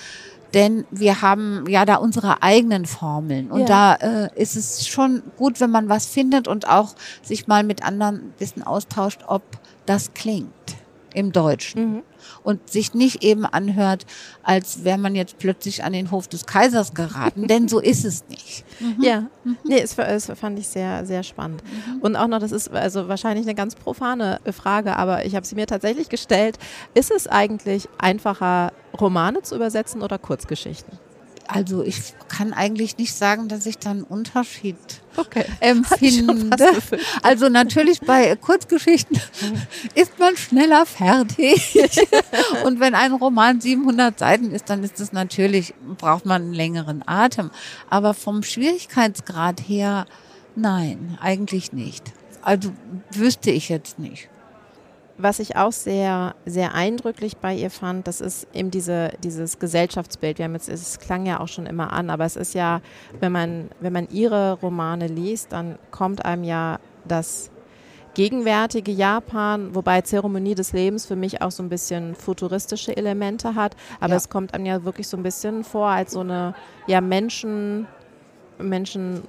Speaker 3: denn wir haben ja da unsere eigenen Formeln und
Speaker 1: Ja.
Speaker 3: da äh, ist es schon gut, wenn man was findet und auch sich mal mit anderen ein bisschen austauscht, ob das klingt im Deutschen
Speaker 1: Mhm.
Speaker 3: und sich nicht eben anhört, als wäre man jetzt plötzlich an den Hof des Kaisers geraten, denn so ist es nicht.
Speaker 1: Ja, nee, es, es fand ich sehr, sehr spannend. Und auch noch, das ist also wahrscheinlich eine ganz profane Frage, aber ich habe sie mir tatsächlich gestellt. Ist es eigentlich einfacher, Romane zu übersetzen oder Kurzgeschichten?
Speaker 3: Also ich kann eigentlich nicht sagen, dass ich da einen Unterschied
Speaker 1: Okay.
Speaker 3: empfinde.
Speaker 1: fast befürchtet.
Speaker 3: Also natürlich bei Kurzgeschichten <laughs> ist man schneller fertig. <laughs> Und wenn ein Roman 700 Seiten ist, dann ist es natürlich, braucht man einen längeren Atem. Aber vom Schwierigkeitsgrad her, nein, eigentlich nicht. Also wüsste ich jetzt nicht.
Speaker 1: Was ich auch sehr, sehr eindrücklich bei ihr fand, das ist eben diese, dieses Gesellschaftsbild. Wir haben jetzt, es klang ja auch schon immer an, aber es ist ja, wenn man, wenn man ihre Romane liest, dann kommt einem ja das gegenwärtige Japan, wobei Zeremonie des Lebens für mich auch so ein bisschen futuristische Elemente hat, aber
Speaker 3: Ja.
Speaker 1: es kommt einem ja wirklich so ein bisschen vor als so eine ja Menschen, Menschen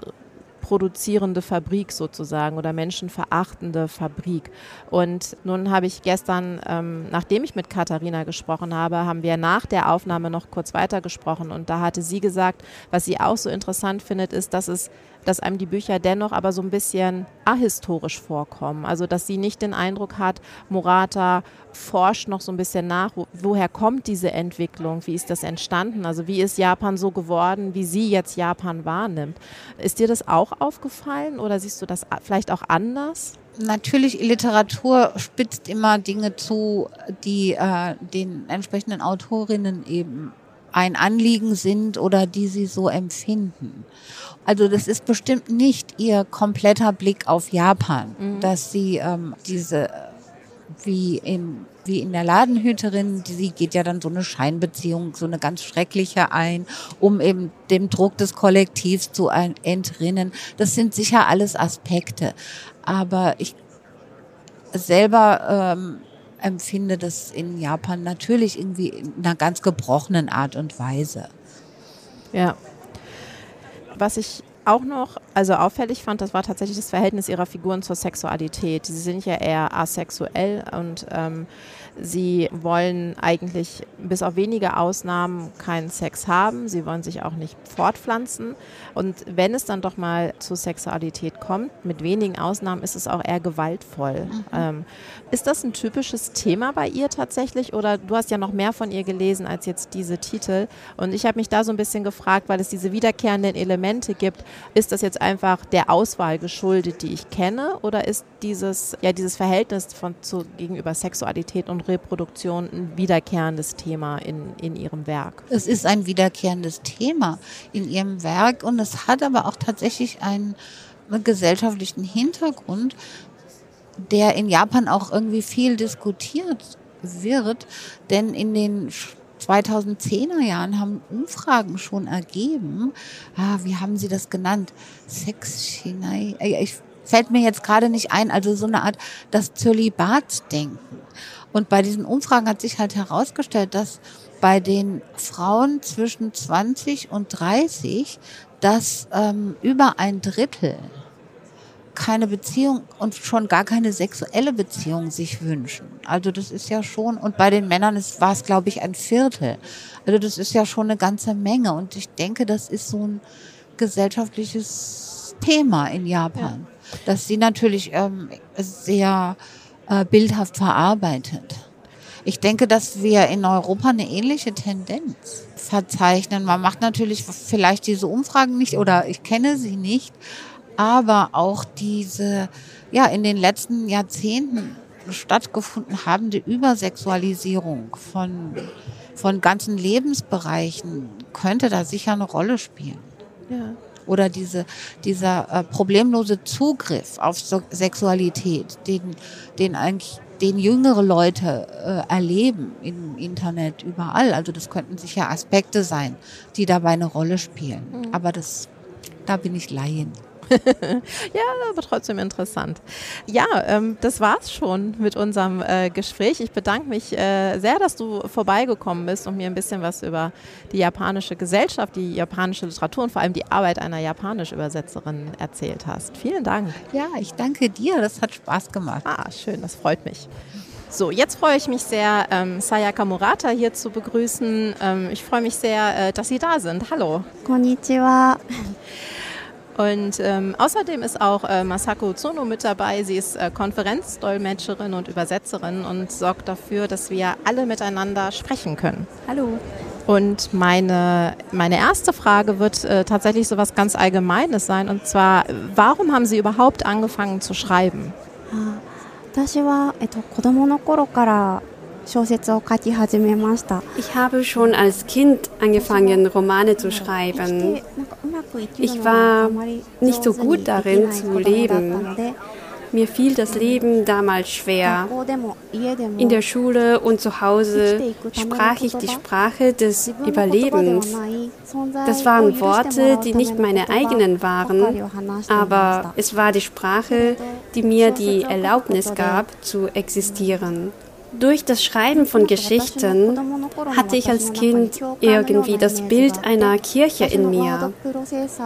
Speaker 1: produzierende Fabrik sozusagen oder menschenverachtende Fabrik. Und nun habe ich gestern, ähm, nachdem ich mit Katharina gesprochen habe, haben wir nach der Aufnahme noch kurz weiter gesprochen und da hatte sie gesagt, was sie auch so interessant findet, ist, dass es dass einem die Bücher dennoch aber so ein bisschen ahistorisch vorkommen. Also dass sie nicht den Eindruck hat, Murata forscht noch so ein bisschen nach, wo, woher kommt diese Entwicklung, wie ist das entstanden, also wie ist Japan so geworden, wie sie jetzt Japan wahrnimmt. Ist dir das auch aufgefallen oder siehst du das vielleicht auch anders?
Speaker 3: Natürlich, Literatur spitzt immer Dinge zu, die äh, den entsprechenden Autorinnen eben ein Anliegen sind oder die sie so empfinden. Also das ist bestimmt nicht ihr kompletter Blick auf Japan, dass sie ähm, diese, wie in, wie in der Ladenhüterin, sie geht ja dann so eine Scheinbeziehung, so eine ganz schreckliche ein, um eben dem Druck des Kollektivs zu entrinnen. Das sind sicher alles Aspekte. Aber ich selber ähm, empfinde das in Japan natürlich irgendwie in einer ganz gebrochenen Art und Weise.
Speaker 1: Ja. Was ich auch noch, also auffällig fand, das war tatsächlich das Verhältnis ihrer Figuren zur Sexualität. Sie sind ja eher asexuell und ähm, sie wollen eigentlich bis auf wenige Ausnahmen keinen Sex haben. Sie wollen sich auch nicht fortpflanzen. Und wenn es dann doch mal zur Sexualität kommt, mit wenigen Ausnahmen, ist es auch eher gewaltvoll. Ähm, ist das ein typisches Thema bei ihr tatsächlich? Oder du hast ja noch mehr von ihr gelesen als jetzt diese Titel. Und ich habe mich da so ein bisschen gefragt, weil es diese wiederkehrenden Elemente gibt. Ist das jetzt einfach der Auswahl geschuldet, die ich kenne? Oder ist dieses, ja, dieses Verhältnis von, zu, gegenüber Sexualität und Reproduktion ein wiederkehrendes Thema in, in ihrem Werk?
Speaker 3: Es ist ein wiederkehrendes Thema in ihrem Werk und es hat aber auch tatsächlich einen, einen gesellschaftlichen Hintergrund, der in Japan auch irgendwie viel diskutiert wird, denn in den 2010er Jahren haben Umfragen schon ergeben, ah, wie haben sie das genannt? Sexinai, äh, ich fällt mir jetzt gerade nicht ein, also so eine Art das Zölibatsdenken. Und bei diesen Umfragen hat sich halt herausgestellt, dass bei den Frauen zwischen 20 und 30, dass ähm, über ein Drittel keine Beziehung und schon gar keine sexuelle Beziehung sich wünschen. Also das ist ja schon, und bei den Männern ist, war es, glaube ich, ein Viertel. Also das ist ja schon eine ganze Menge. Und ich denke, das ist so ein gesellschaftliches Thema in Japan, dass sie natürlich ähm, sehr äh, bildhaft verarbeitet. Ich denke, dass wir in Europa eine ähnliche Tendenz verzeichnen. Man macht natürlich vielleicht diese Umfragen nicht oder ich kenne sie nicht, aber auch diese, ja, in den letzten Jahrzehnten stattgefunden habende Übersexualisierung von, von ganzen Lebensbereichen könnte da sicher eine Rolle spielen.
Speaker 1: Ja.
Speaker 3: Oder diese, dieser äh, problemlose Zugriff auf so Sexualität, den, den eigentlich den jüngere Leute äh, erleben im Internet überall. Also das könnten sicher Aspekte sein, die dabei eine Rolle spielen. Aber das, da bin ich Laien. <laughs>
Speaker 1: ja, aber trotzdem interessant. Ja, ähm, das war's schon mit unserem äh, Gespräch. Ich bedanke mich äh, sehr, dass du vorbeigekommen bist und mir ein bisschen was über die japanische Gesellschaft, die japanische Literatur und vor allem die Arbeit einer Japanisch-Übersetzerin erzählt hast. Vielen Dank.
Speaker 3: Ja, ich danke dir. Das hat Spaß gemacht.
Speaker 1: Ah, schön, das freut mich. So, jetzt freue ich mich sehr, ähm, Sayaka Murata hier zu begrüßen. Ähm, ich freue mich sehr, äh, dass Sie da sind. Hallo.
Speaker 4: Konnichiwa. <laughs>
Speaker 1: Und ähm, außerdem ist auch äh, Masako Tsuno mit dabei. Sie ist äh, Konferenzdolmetscherin und Übersetzerin und sorgt dafür, dass wir alle miteinander sprechen können.
Speaker 4: Hallo.
Speaker 1: Und meine, meine erste Frage wird äh, tatsächlich so was ganz Allgemeines sein. Und zwar, warum haben Sie überhaupt angefangen zu schreiben?
Speaker 4: 私は、えっと、子供の頃から
Speaker 5: ich habe schon als Kind angefangen, Romane zu schreiben. Ich war nicht so gut darin zu leben. Mir fiel das Leben damals schwer. In der Schule und zu Hause sprach ich die Sprache des Überlebens. Das waren Worte, die nicht meine eigenen waren, aber es war die Sprache, die mir die Erlaubnis gab, zu existieren. Durch das Schreiben von Geschichten hatte ich als Kind irgendwie das Bild einer Kirche in mir.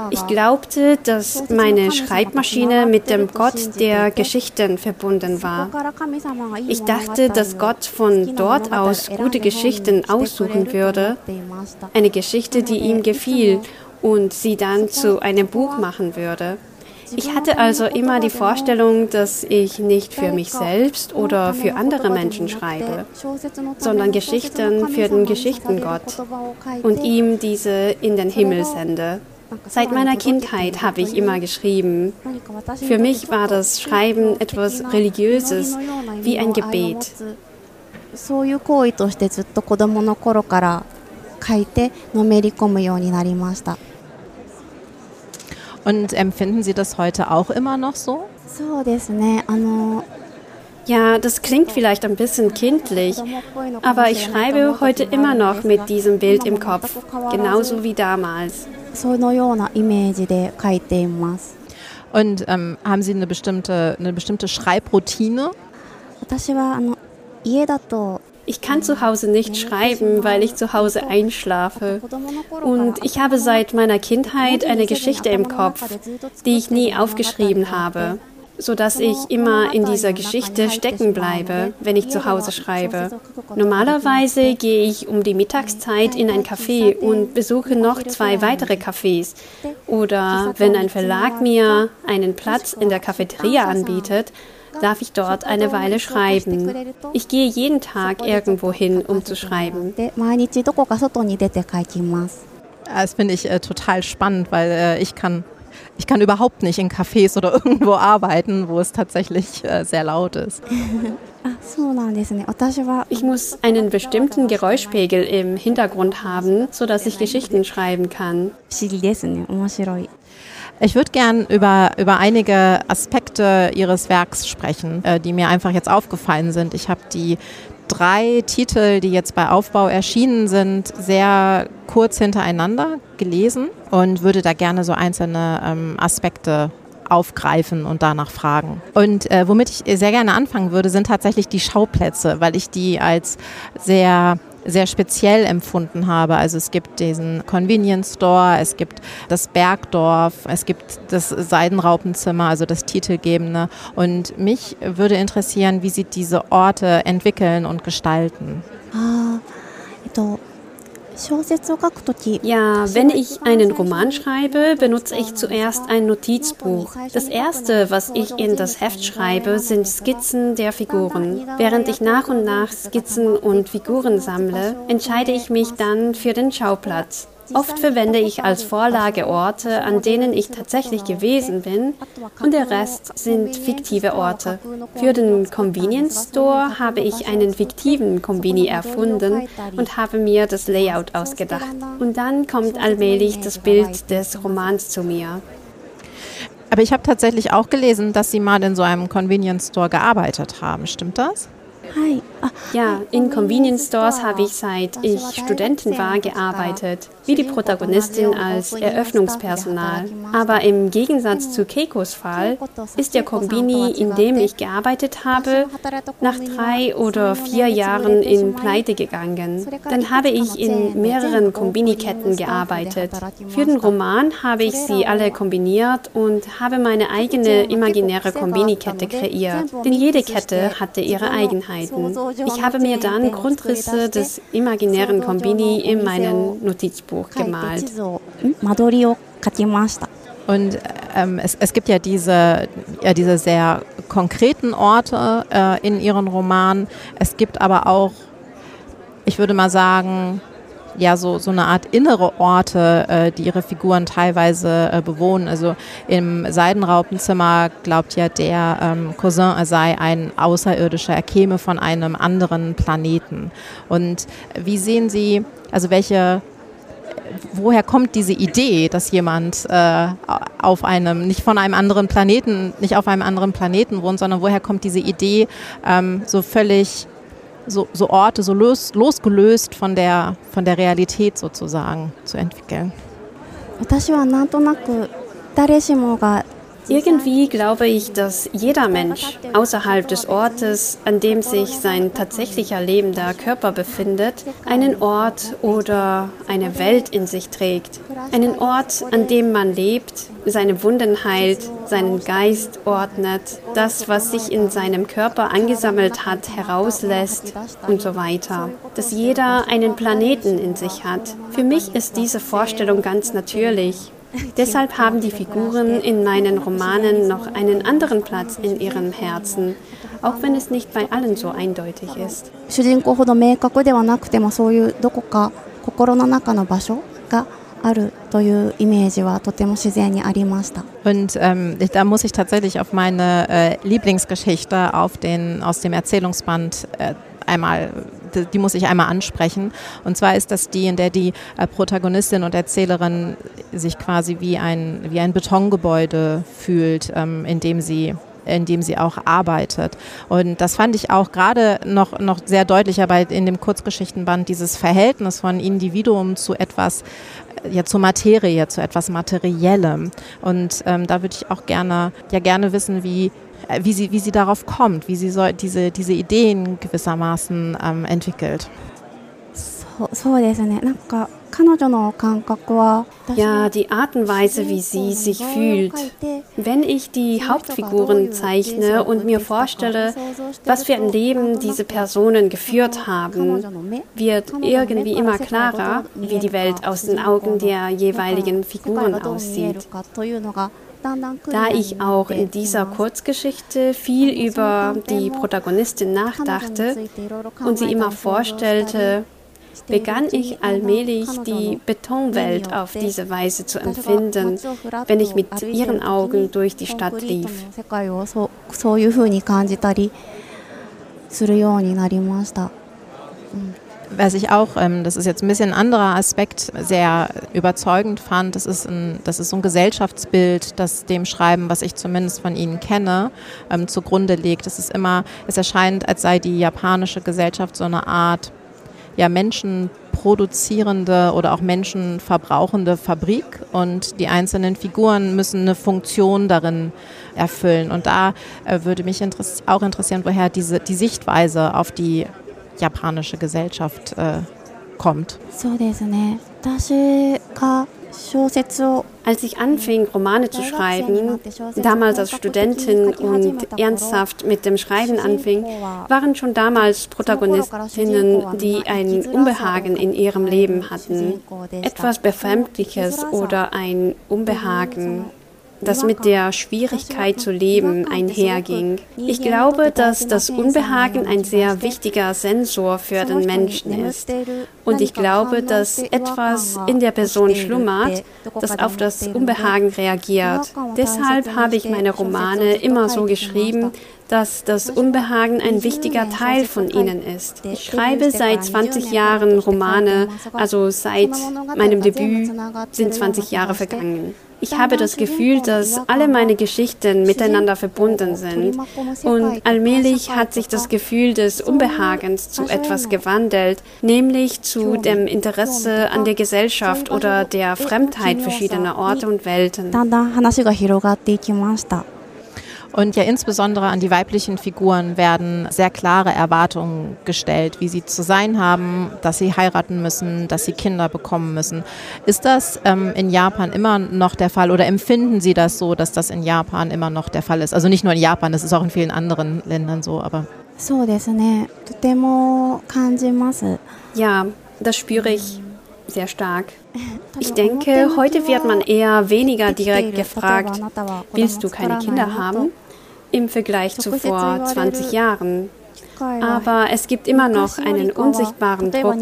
Speaker 5: Ich glaubte, dass meine Schreibmaschine mit dem Gott der Geschichten verbunden war. Ich dachte, dass Gott von dort aus gute Geschichten aussuchen würde, eine Geschichte, die ihm gefiel und sie dann zu einem Buch machen würde. Ich hatte also immer die Vorstellung, dass ich nicht für mich selbst oder für andere Menschen schreibe, sondern Geschichten für den Geschichtengott und ihm diese in den Himmel sende. Seit meiner Kindheit habe ich immer geschrieben. Für mich war das Schreiben etwas Religiöses, wie ein Gebet.
Speaker 4: そういう行為としてずっと子供の頃から書いてのめり込むようになりました。
Speaker 1: und empfinden Sie das heute auch immer noch so?
Speaker 4: Ne, also,
Speaker 5: ja, das klingt vielleicht ein bisschen kindlich, aber ich schreibe heute immer noch mit diesem Bild im Kopf, genauso wie damals.
Speaker 1: Und ähm, haben Sie eine bestimmte, eine bestimmte Schreibroutine?
Speaker 5: Ich kann zu Hause nicht schreiben, weil ich zu Hause einschlafe. Und ich habe seit meiner Kindheit eine Geschichte im Kopf, die ich nie aufgeschrieben habe, sodass ich immer in dieser Geschichte stecken bleibe, wenn ich zu Hause schreibe. Normalerweise gehe ich um die Mittagszeit in ein Café und besuche noch zwei weitere Cafés. Oder wenn ein Verlag mir einen Platz in der Cafeteria anbietet, darf ich dort eine Weile schreiben. Ich gehe jeden Tag irgendwo hin, um zu schreiben.
Speaker 1: Das finde ich äh, total spannend, weil äh, ich kann ich kann überhaupt nicht in Cafés oder <laughs> irgendwo arbeiten, wo es tatsächlich äh, sehr laut ist. <laughs>
Speaker 5: Ich muss einen bestimmten Geräuschpegel im Hintergrund haben, sodass ich Geschichten schreiben kann.
Speaker 1: Ich würde gern über, über einige Aspekte Ihres Werks sprechen, äh, die mir einfach jetzt aufgefallen sind. Ich habe die drei Titel, die jetzt bei Aufbau erschienen sind, sehr kurz hintereinander gelesen und würde da gerne so einzelne ähm, Aspekte aufgreifen und danach fragen. Und äh, womit ich sehr gerne anfangen würde, sind tatsächlich die Schauplätze, weil ich die als sehr sehr speziell empfunden habe. Also es gibt diesen Convenience Store, es gibt das Bergdorf, es gibt das Seidenraupenzimmer, also das titelgebende. Und mich würde interessieren, wie Sie diese Orte entwickeln und gestalten.
Speaker 4: ああ、
Speaker 5: Ja, wenn ich einen Roman schreibe, benutze ich zuerst ein Notizbuch. Das erste, was ich in das Heft schreibe, sind Skizzen der Figuren. Während ich nach und nach Skizzen und Figuren sammle, entscheide ich mich dann für den Schauplatz. Oft verwende ich als Vorlage Orte, an denen ich tatsächlich gewesen bin, und der Rest sind fiktive Orte. Für den Convenience Store habe ich einen fiktiven Convini erfunden und habe mir das Layout ausgedacht. Und dann kommt allmählich das Bild des Romans zu mir.
Speaker 1: Aber ich habe tatsächlich auch gelesen, dass Sie mal in so einem Convenience Store gearbeitet haben. Stimmt das?
Speaker 5: Ja, in Convenience Stores habe ich seit ich Studentin war gearbeitet, wie die Protagonistin als Eröffnungspersonal. Aber im Gegensatz zu Keikos Fall ist der Kombini, in dem ich gearbeitet habe, nach drei oder vier Jahren in Pleite gegangen. Dann habe ich in mehreren Kombini-Ketten gearbeitet. Für den Roman habe ich sie alle kombiniert und habe meine eigene imaginäre Kombini-Kette kreiert. Denn jede Kette hatte ihre Eigenheiten. Ich habe mir dann Grundrisse des imaginären Kombini in meinem Notizbuch gemalt.
Speaker 1: Und ähm, es, es, gibt ja diese, ja, diese sehr konkreten Orte äh, in ihren Romanen. Es gibt aber auch, ich würde mal sagen, ja so, so eine Art innere Orte, äh, die ihre Figuren teilweise äh, bewohnen. Also im Seidenraupenzimmer glaubt ja der ähm, Cousin, er sei ein Außerirdischer, er käme von einem anderen Planeten. Und wie sehen Sie, also welche woher kommt diese Idee, dass jemand äh, auf einem, nicht von einem anderen Planeten, nicht auf einem anderen Planeten wohnt, sondern woher kommt diese Idee, ähm, so völlig so, so Orte so los, losgelöst von der, von der Realität sozusagen zu entwickeln.
Speaker 4: 私はなんとなく誰しもが
Speaker 5: irgendwie glaube ich, dass jeder Mensch außerhalb des Ortes, an dem sich sein tatsächlicher lebender Körper befindet, einen Ort oder eine Welt in sich trägt. Einen Ort, an dem man lebt, seine Wunden heilt, seinen Geist ordnet, das, was sich in seinem Körper angesammelt hat, herauslässt und so weiter. Dass jeder einen Planeten in sich hat. Für mich ist diese Vorstellung ganz natürlich. Deshalb haben die Figuren in meinen Romanen noch einen anderen Platz in ihrem Herzen, auch wenn es nicht bei allen so eindeutig ist.
Speaker 4: 主人公ほど明確ではなくてもそういうどこか心の中の場所があるというイメージはとても自然にありました。
Speaker 1: Und ähm, da muss ich tatsächlich auf meine äh, Lieblingsgeschichte auf den, aus dem Erzählungsband äh, einmal die muss ich einmal ansprechen. Und zwar ist das die, in der die äh, Protagonistin und Erzählerin sich quasi wie ein, wie ein Betongebäude fühlt, ähm, in dem sie in dem sie auch arbeitet. Und das fand ich auch gerade noch, noch sehr deutlich, aber in dem Kurzgeschichtenband, dieses Verhältnis von Individuum zu etwas, äh, ja, zur Materie, zu etwas Materiellem. Und ähm, da würde ich auch gerne, ja, gerne wissen, wie, wie sie, wie sie darauf kommt, wie sie so diese, diese Ideen gewissermaßen ähm, entwickelt.
Speaker 5: Ja, die Art und Weise, wie sie sich fühlt. Wenn ich die Hauptfiguren zeichne und mir vorstelle, was für ein Leben diese Personen geführt haben, wird irgendwie immer klarer, wie die Welt aus den Augen der jeweiligen Figuren aussieht. Da ich auch in dieser Kurzgeschichte viel über die Protagonistin nachdachte und sie immer vorstellte, begann ich allmählich die Betonwelt auf diese Weise zu empfinden, wenn ich mit ihren Augen durch die Stadt lief
Speaker 1: was ich auch, ähm, das ist jetzt ein bisschen ein anderer Aspekt, sehr überzeugend fand, das ist, ein, das ist so ein Gesellschaftsbild, das dem Schreiben, was ich zumindest von Ihnen kenne, ähm, zugrunde legt. Es ist immer, es erscheint, als sei die japanische Gesellschaft so eine Art ja, Menschen produzierende oder auch menschenverbrauchende Fabrik und die einzelnen Figuren müssen eine Funktion darin erfüllen. Und da äh, würde mich auch interessieren, woher diese, die Sichtweise auf die japanische Gesellschaft äh, kommt.
Speaker 5: Als ich anfing, Romane zu schreiben, damals als Studentin und ernsthaft mit dem Schreiben anfing, waren schon damals Protagonistinnen, die ein Unbehagen in ihrem Leben hatten, etwas Befremdliches oder ein Unbehagen das mit der Schwierigkeit zu leben einherging. Ich glaube, dass das Unbehagen ein sehr wichtiger Sensor für den Menschen ist. Und ich glaube, dass etwas in der Person schlummert, das auf das Unbehagen reagiert. Deshalb habe ich meine Romane immer so geschrieben, dass das Unbehagen ein wichtiger Teil von ihnen ist. Ich schreibe seit 20 Jahren Romane, also seit meinem Debüt sind 20 Jahre vergangen. Ich habe das Gefühl, dass alle meine Geschichten miteinander verbunden sind. Und allmählich hat sich das Gefühl des Unbehagens zu etwas gewandelt, nämlich zu dem Interesse an der Gesellschaft oder der Fremdheit verschiedener Orte und Welten.
Speaker 1: Und ja, insbesondere an die weiblichen Figuren werden sehr klare Erwartungen gestellt, wie sie zu sein haben, dass sie heiraten müssen, dass sie Kinder bekommen müssen. Ist das ähm, in Japan immer noch der Fall oder empfinden Sie das so, dass das in Japan immer noch der Fall ist? Also nicht nur in Japan, das ist auch in vielen anderen Ländern so, aber.
Speaker 5: Ja, das spüre ich sehr stark. <laughs> Ich denke, heute wird man eher weniger direkt gefragt, willst du keine Kinder haben? Im Vergleich zu vor 20 Jahren. Aber es gibt immer noch einen unsichtbaren Druck.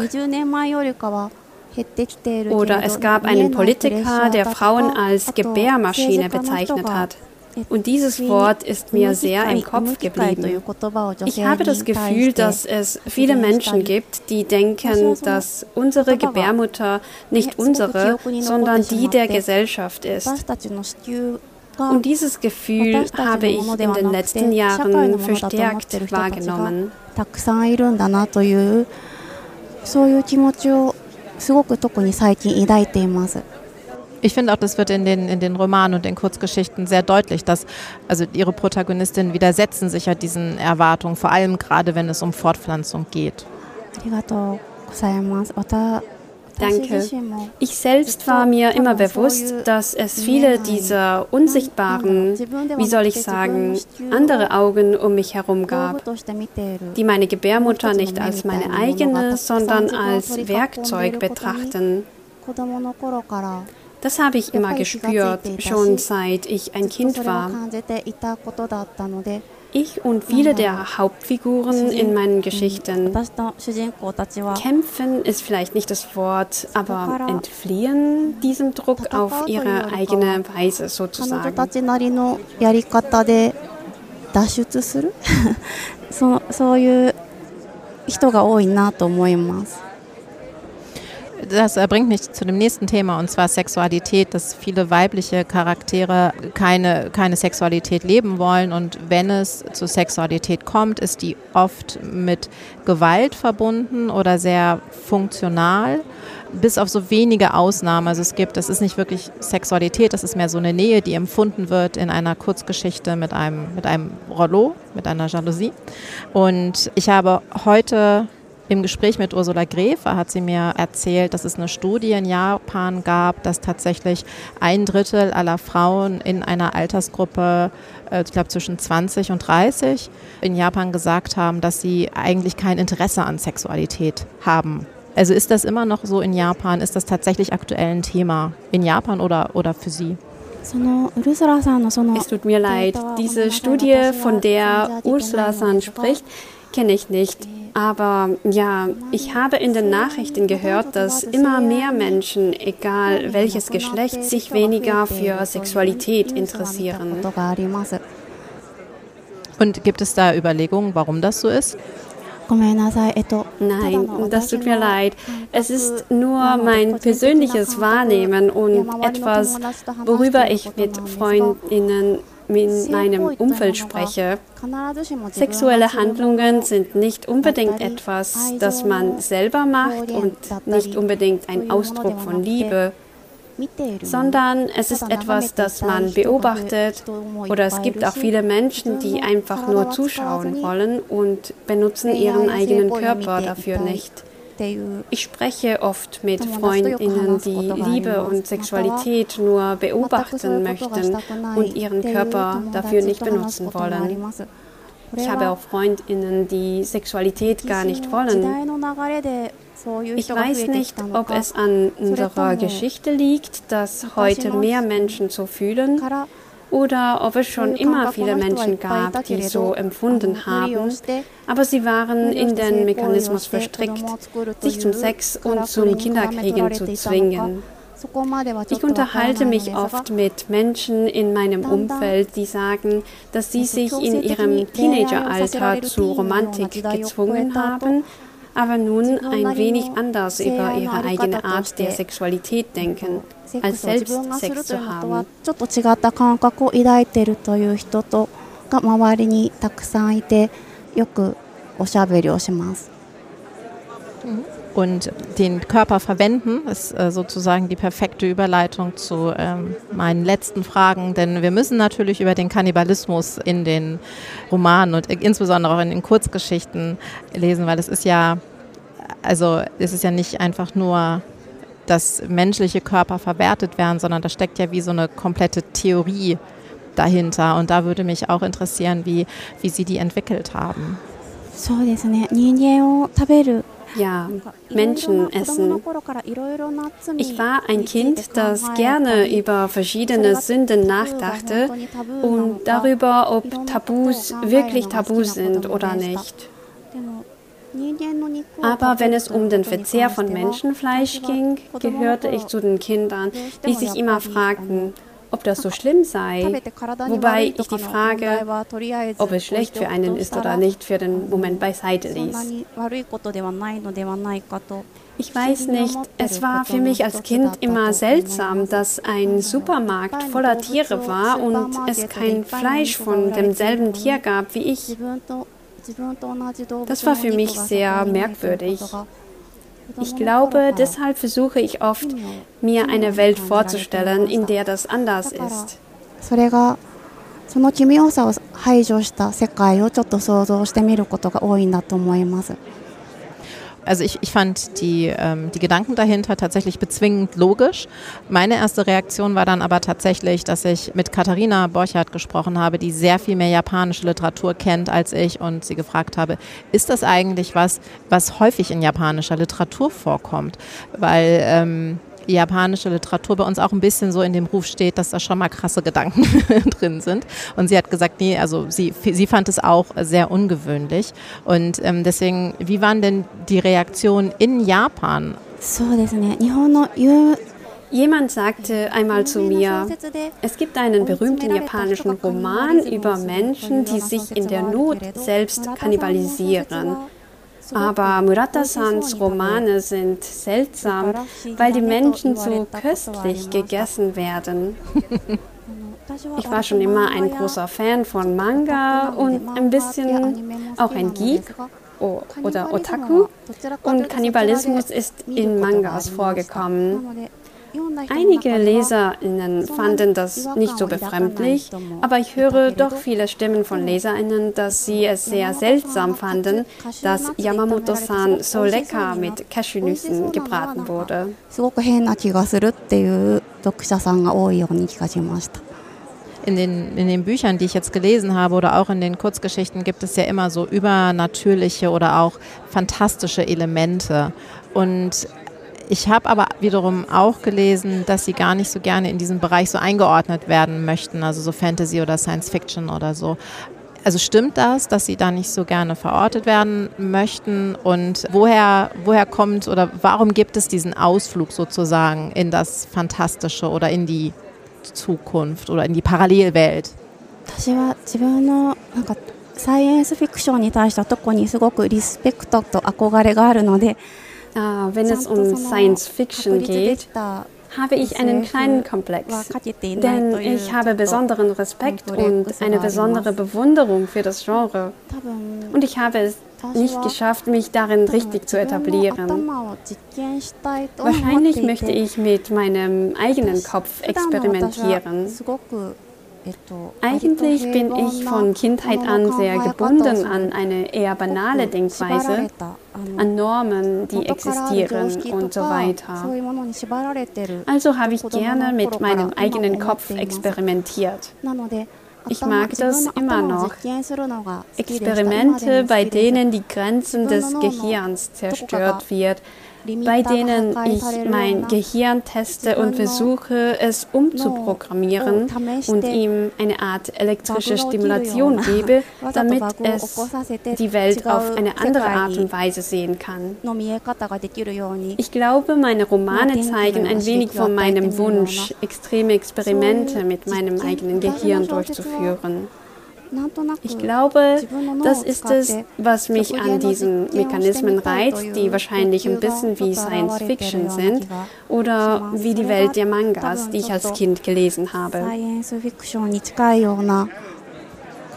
Speaker 5: Oder es gab einen Politiker, der Frauen als Gebärmaschine bezeichnet hat. Und dieses Wort ist mir sehr im Kopf geblieben. Ich habe das Gefühl, dass es viele Menschen gibt, die denken, dass unsere Gebärmutter nicht unsere, sondern die der Gesellschaft ist. Und dieses Gefühl habe ich in den letzten Jahren verstärkt wahrgenommen. たくさんいるんだなというそういう気持ちをすごく特に最近抱いています。
Speaker 1: Ich finde auch, das wird in den, in den Romanen und den Kurzgeschichten sehr deutlich, dass also ihre Protagonistinnen widersetzen sich ja diesen Erwartungen, vor allem gerade wenn es um Fortpflanzung geht. ありがとうございます。
Speaker 5: Danke. Ich selbst war mir immer bewusst, dass es viele dieser unsichtbaren, wie soll ich sagen, andere Augen um mich herum gab, die meine Gebärmutter nicht als meine eigene, sondern als Werkzeug betrachten. Das habe ich immer gespürt, schon seit ich ein Kind war. Ich und viele der Hauptfiguren in meinen Geschichten kämpfen ist vielleicht nicht das Wort, aber entfliehen diesem Druck auf ihre eigene Weise sozusagen.
Speaker 4: 脱出するそそういう人が多いなと思います。 <laughs>
Speaker 1: das bringt mich zu dem nächsten Thema und zwar Sexualität, dass viele weibliche Charaktere keine, keine Sexualität leben wollen und wenn es zu Sexualität kommt, ist die oft mit Gewalt verbunden oder sehr funktional, bis auf so wenige Ausnahmen. Also es gibt, das ist nicht wirklich Sexualität, das ist mehr so eine Nähe, die empfunden wird in einer Kurzgeschichte mit einem, mit einem Rollo, mit einer Jalousie. Und ich habe heute im Gespräch mit Ursula Gräfe hat sie mir erzählt, dass es eine Studie in Japan gab, dass tatsächlich ein Drittel aller Frauen in einer Altersgruppe, äh, ich glaube zwischen 20 und 30, in Japan gesagt haben, dass sie eigentlich kein Interesse an Sexualität haben. Also ist das immer noch so in Japan? Ist das tatsächlich aktuell ein Thema in Japan oder, oder für Sie?
Speaker 5: Es tut mir leid, diese Studie, von der Ursula-san spricht, kenne ich nicht. Aber ja, ich habe in den Nachrichten gehört, dass immer mehr Menschen, egal welches Geschlecht, sich weniger für Sexualität interessieren.
Speaker 1: Und gibt es da Überlegungen, warum das so ist?
Speaker 5: Nein, das tut mir leid. Es ist nur mein persönliches Wahrnehmen und etwas, worüber ich mit Freundinnen in meinem Umfeld spreche. Sexuelle Handlungen sind nicht unbedingt etwas, das man selber macht und nicht unbedingt ein Ausdruck von Liebe, sondern es ist etwas, das man beobachtet oder es gibt auch viele Menschen, die einfach nur zuschauen wollen und benutzen ihren eigenen Körper dafür nicht. Ich spreche oft mit Freundinnen, die Liebe und Sexualität nur beobachten möchten und ihren Körper dafür nicht benutzen wollen. Ich habe auch Freundinnen, die Sexualität gar nicht wollen. Ich weiß nicht, ob es an unserer Geschichte liegt, dass heute mehr Menschen so fühlen oder ob es schon immer viele Menschen gab, die so empfunden haben, aber sie waren in den Mechanismus verstrickt, sich zum Sex und zum Kinderkriegen zu zwingen. Ich unterhalte mich oft mit Menschen in meinem Umfeld, die sagen, dass sie sich in ihrem Teenageralter zu Romantik gezwungen haben, aber nun ein wenig anders über ihre eigene Art der Sexualität denken, als selbst Sex zu haben.
Speaker 4: ちょっと違った感覚を抱いているという人とが周りにたくさんいてよくおしゃべりをします。
Speaker 1: Und den Körper verwenden ist äh, sozusagen die perfekte Überleitung zu ähm, meinen letzten Fragen, denn wir müssen natürlich über den Kannibalismus in den Romanen und insbesondere auch in den Kurzgeschichten lesen, weil es ist ja, also es ist ja nicht einfach nur, dass menschliche Körper verwertet werden, sondern da steckt ja wie so eine komplette Theorie dahinter. Und da würde mich auch interessieren, wie, wie Sie die entwickelt haben.
Speaker 5: Ja, Menschen essen. Ich war ein Kind, das gerne über verschiedene Sünden nachdachte und darüber, ob Tabus wirklich Tabus sind oder nicht. Aber wenn es um den Verzehr von Menschenfleisch ging, gehörte ich zu den Kindern, die sich immer fragten, ob das so schlimm sei. Wobei ich die Frage, ob es schlecht für einen ist oder nicht, für den Moment beiseite ließ. Ich weiß nicht, es war für mich als Kind immer seltsam, dass ein Supermarkt voller Tiere war und es kein Fleisch von demselben Tier gab wie ich. Das war für mich sehr merkwürdig. Ich glaube, deshalb versuche ich oft, mir eine Welt vorzustellen, in der das anders ist.
Speaker 1: Also ich, ich fand die, ähm, die Gedanken dahinter tatsächlich bezwingend logisch. Meine erste Reaktion war dann aber tatsächlich, dass ich mit Katharina Borchardt gesprochen habe, die sehr viel mehr japanische Literatur kennt als ich und sie gefragt habe, ist das eigentlich was, was häufig in japanischer Literatur vorkommt? Weil ähm, japanische Literatur bei uns auch ein bisschen so in dem Ruf steht, dass da schon mal krasse Gedanken <laughs> drin sind. Und sie hat gesagt, nee, also sie, sie fand es auch sehr ungewöhnlich. Und ähm, deswegen, wie waren denn die Reaktionen in Japan?
Speaker 4: So,
Speaker 5: Jemand sagte einmal zu mir, es gibt einen berühmten japanischen Roman über Menschen, die sich in der Not selbst kannibalisieren. Aber Murata-sans Romane sind seltsam, weil die Menschen so köstlich gegessen werden. Ich war schon immer ein großer Fan von Manga und ein bisschen auch ein Geek oder Otaku. Und Kannibalismus ist in Mangas vorgekommen. Einige LeserInnen fanden das nicht so befremdlich, aber ich höre doch viele Stimmen von LeserInnen, dass sie es sehr seltsam fanden, dass Yamamoto-san so lecker mit Cashewnüssen gebraten wurde.
Speaker 4: すごく変な気がするっていう読者さんが多いように聞かせました。
Speaker 1: In den, in den Büchern, die ich jetzt gelesen habe oder auch in den Kurzgeschichten gibt es ja immer so übernatürliche oder auch fantastische Elemente. Und ich habe aber wiederum auch gelesen, dass sie gar nicht so gerne in diesen Bereich so eingeordnet werden möchten, also so Fantasy oder Science Fiction oder so. Also stimmt das, dass Sie da nicht so gerne verortet werden möchten? Und woher, woher kommt oder warum gibt es diesen Ausflug sozusagen in das Fantastische oder in die Zukunft oder in die Parallelwelt?
Speaker 4: 私は自分のなんかサイエンスフィクションに対しては特にすごくリスペクトと憧れがあるので
Speaker 5: Ah, wenn es um Science Fiction geht, habe ich einen kleinen Komplex. Denn ich habe besonderen Respekt und eine besondere Bewunderung für das Genre. Und ich habe es nicht geschafft, mich darin richtig zu etablieren. Wahrscheinlich möchte ich mit meinem eigenen Kopf experimentieren. Eigentlich bin ich von Kindheit an sehr gebunden an eine eher banale Denkweise, an Normen, die existieren und so weiter. Also habe ich gerne mit meinem eigenen Kopf experimentiert. Ich mag das immer noch. Experimente, bei denen die Grenzen des Gehirns zerstört wird, bei denen ich mein Gehirn teste und versuche, es umzuprogrammieren und ihm eine Art elektrische Stimulation gebe, <laughs> damit es die Welt auf eine andere Art und Weise sehen kann. Ich glaube, meine Romane zeigen ein wenig von meinem Wunsch, extreme Experimente mit meinem eigenen Gehirn durchzuführen. Ich glaube, das ist es, was mich an diesen Mechanismen reizt, die wahrscheinlich ein bisschen wie Science Fiction sind oder wie die Welt der Mangas, die ich als Kind gelesen habe.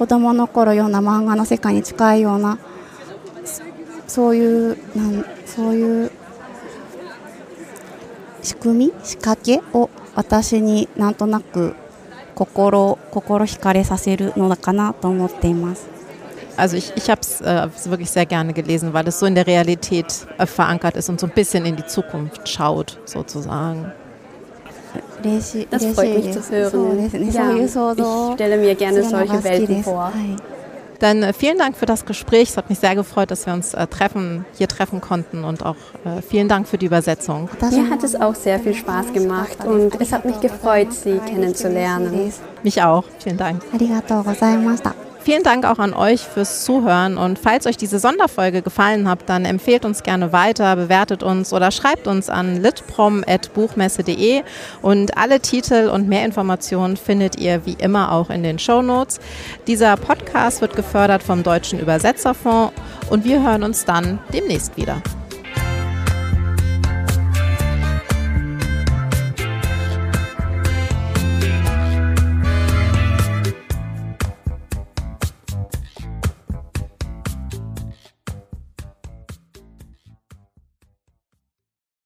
Speaker 4: 子供の頃ような漫画の世界に近いようなそういうなんそういう仕組み仕掛けを私になんとなく 心心惹かれさせるのかなと思っています。
Speaker 1: Also ich, ich habe es äh, wirklich sehr gerne gelesen, weil es so in der Realität äh, verankert ist und so ein bisschen in die Zukunft schaut, sozusagen.
Speaker 5: Das freut mich zu hören. Ja, ich stelle mir gerne solche Welten vor.
Speaker 1: Dann äh, vielen Dank für das Gespräch. Es hat mich sehr gefreut, dass wir uns äh, treffen, hier treffen konnten und auch äh, vielen Dank für die Übersetzung.
Speaker 5: Mir hat es auch sehr viel Spaß gemacht und es hat mich gefreut, Sie kennenzulernen.
Speaker 1: Mich auch. Vielen Dank. Vielen Dank auch an euch fürs Zuhören und falls euch diese Sonderfolge gefallen hat, dann empfehlt uns gerne weiter, bewertet uns oder schreibt uns an litprom.buchmesse.de und alle Titel und mehr Informationen findet ihr wie immer auch in den Show Notes. Dieser Podcast wird gefördert vom Deutschen Übersetzerfonds und wir hören uns dann demnächst wieder.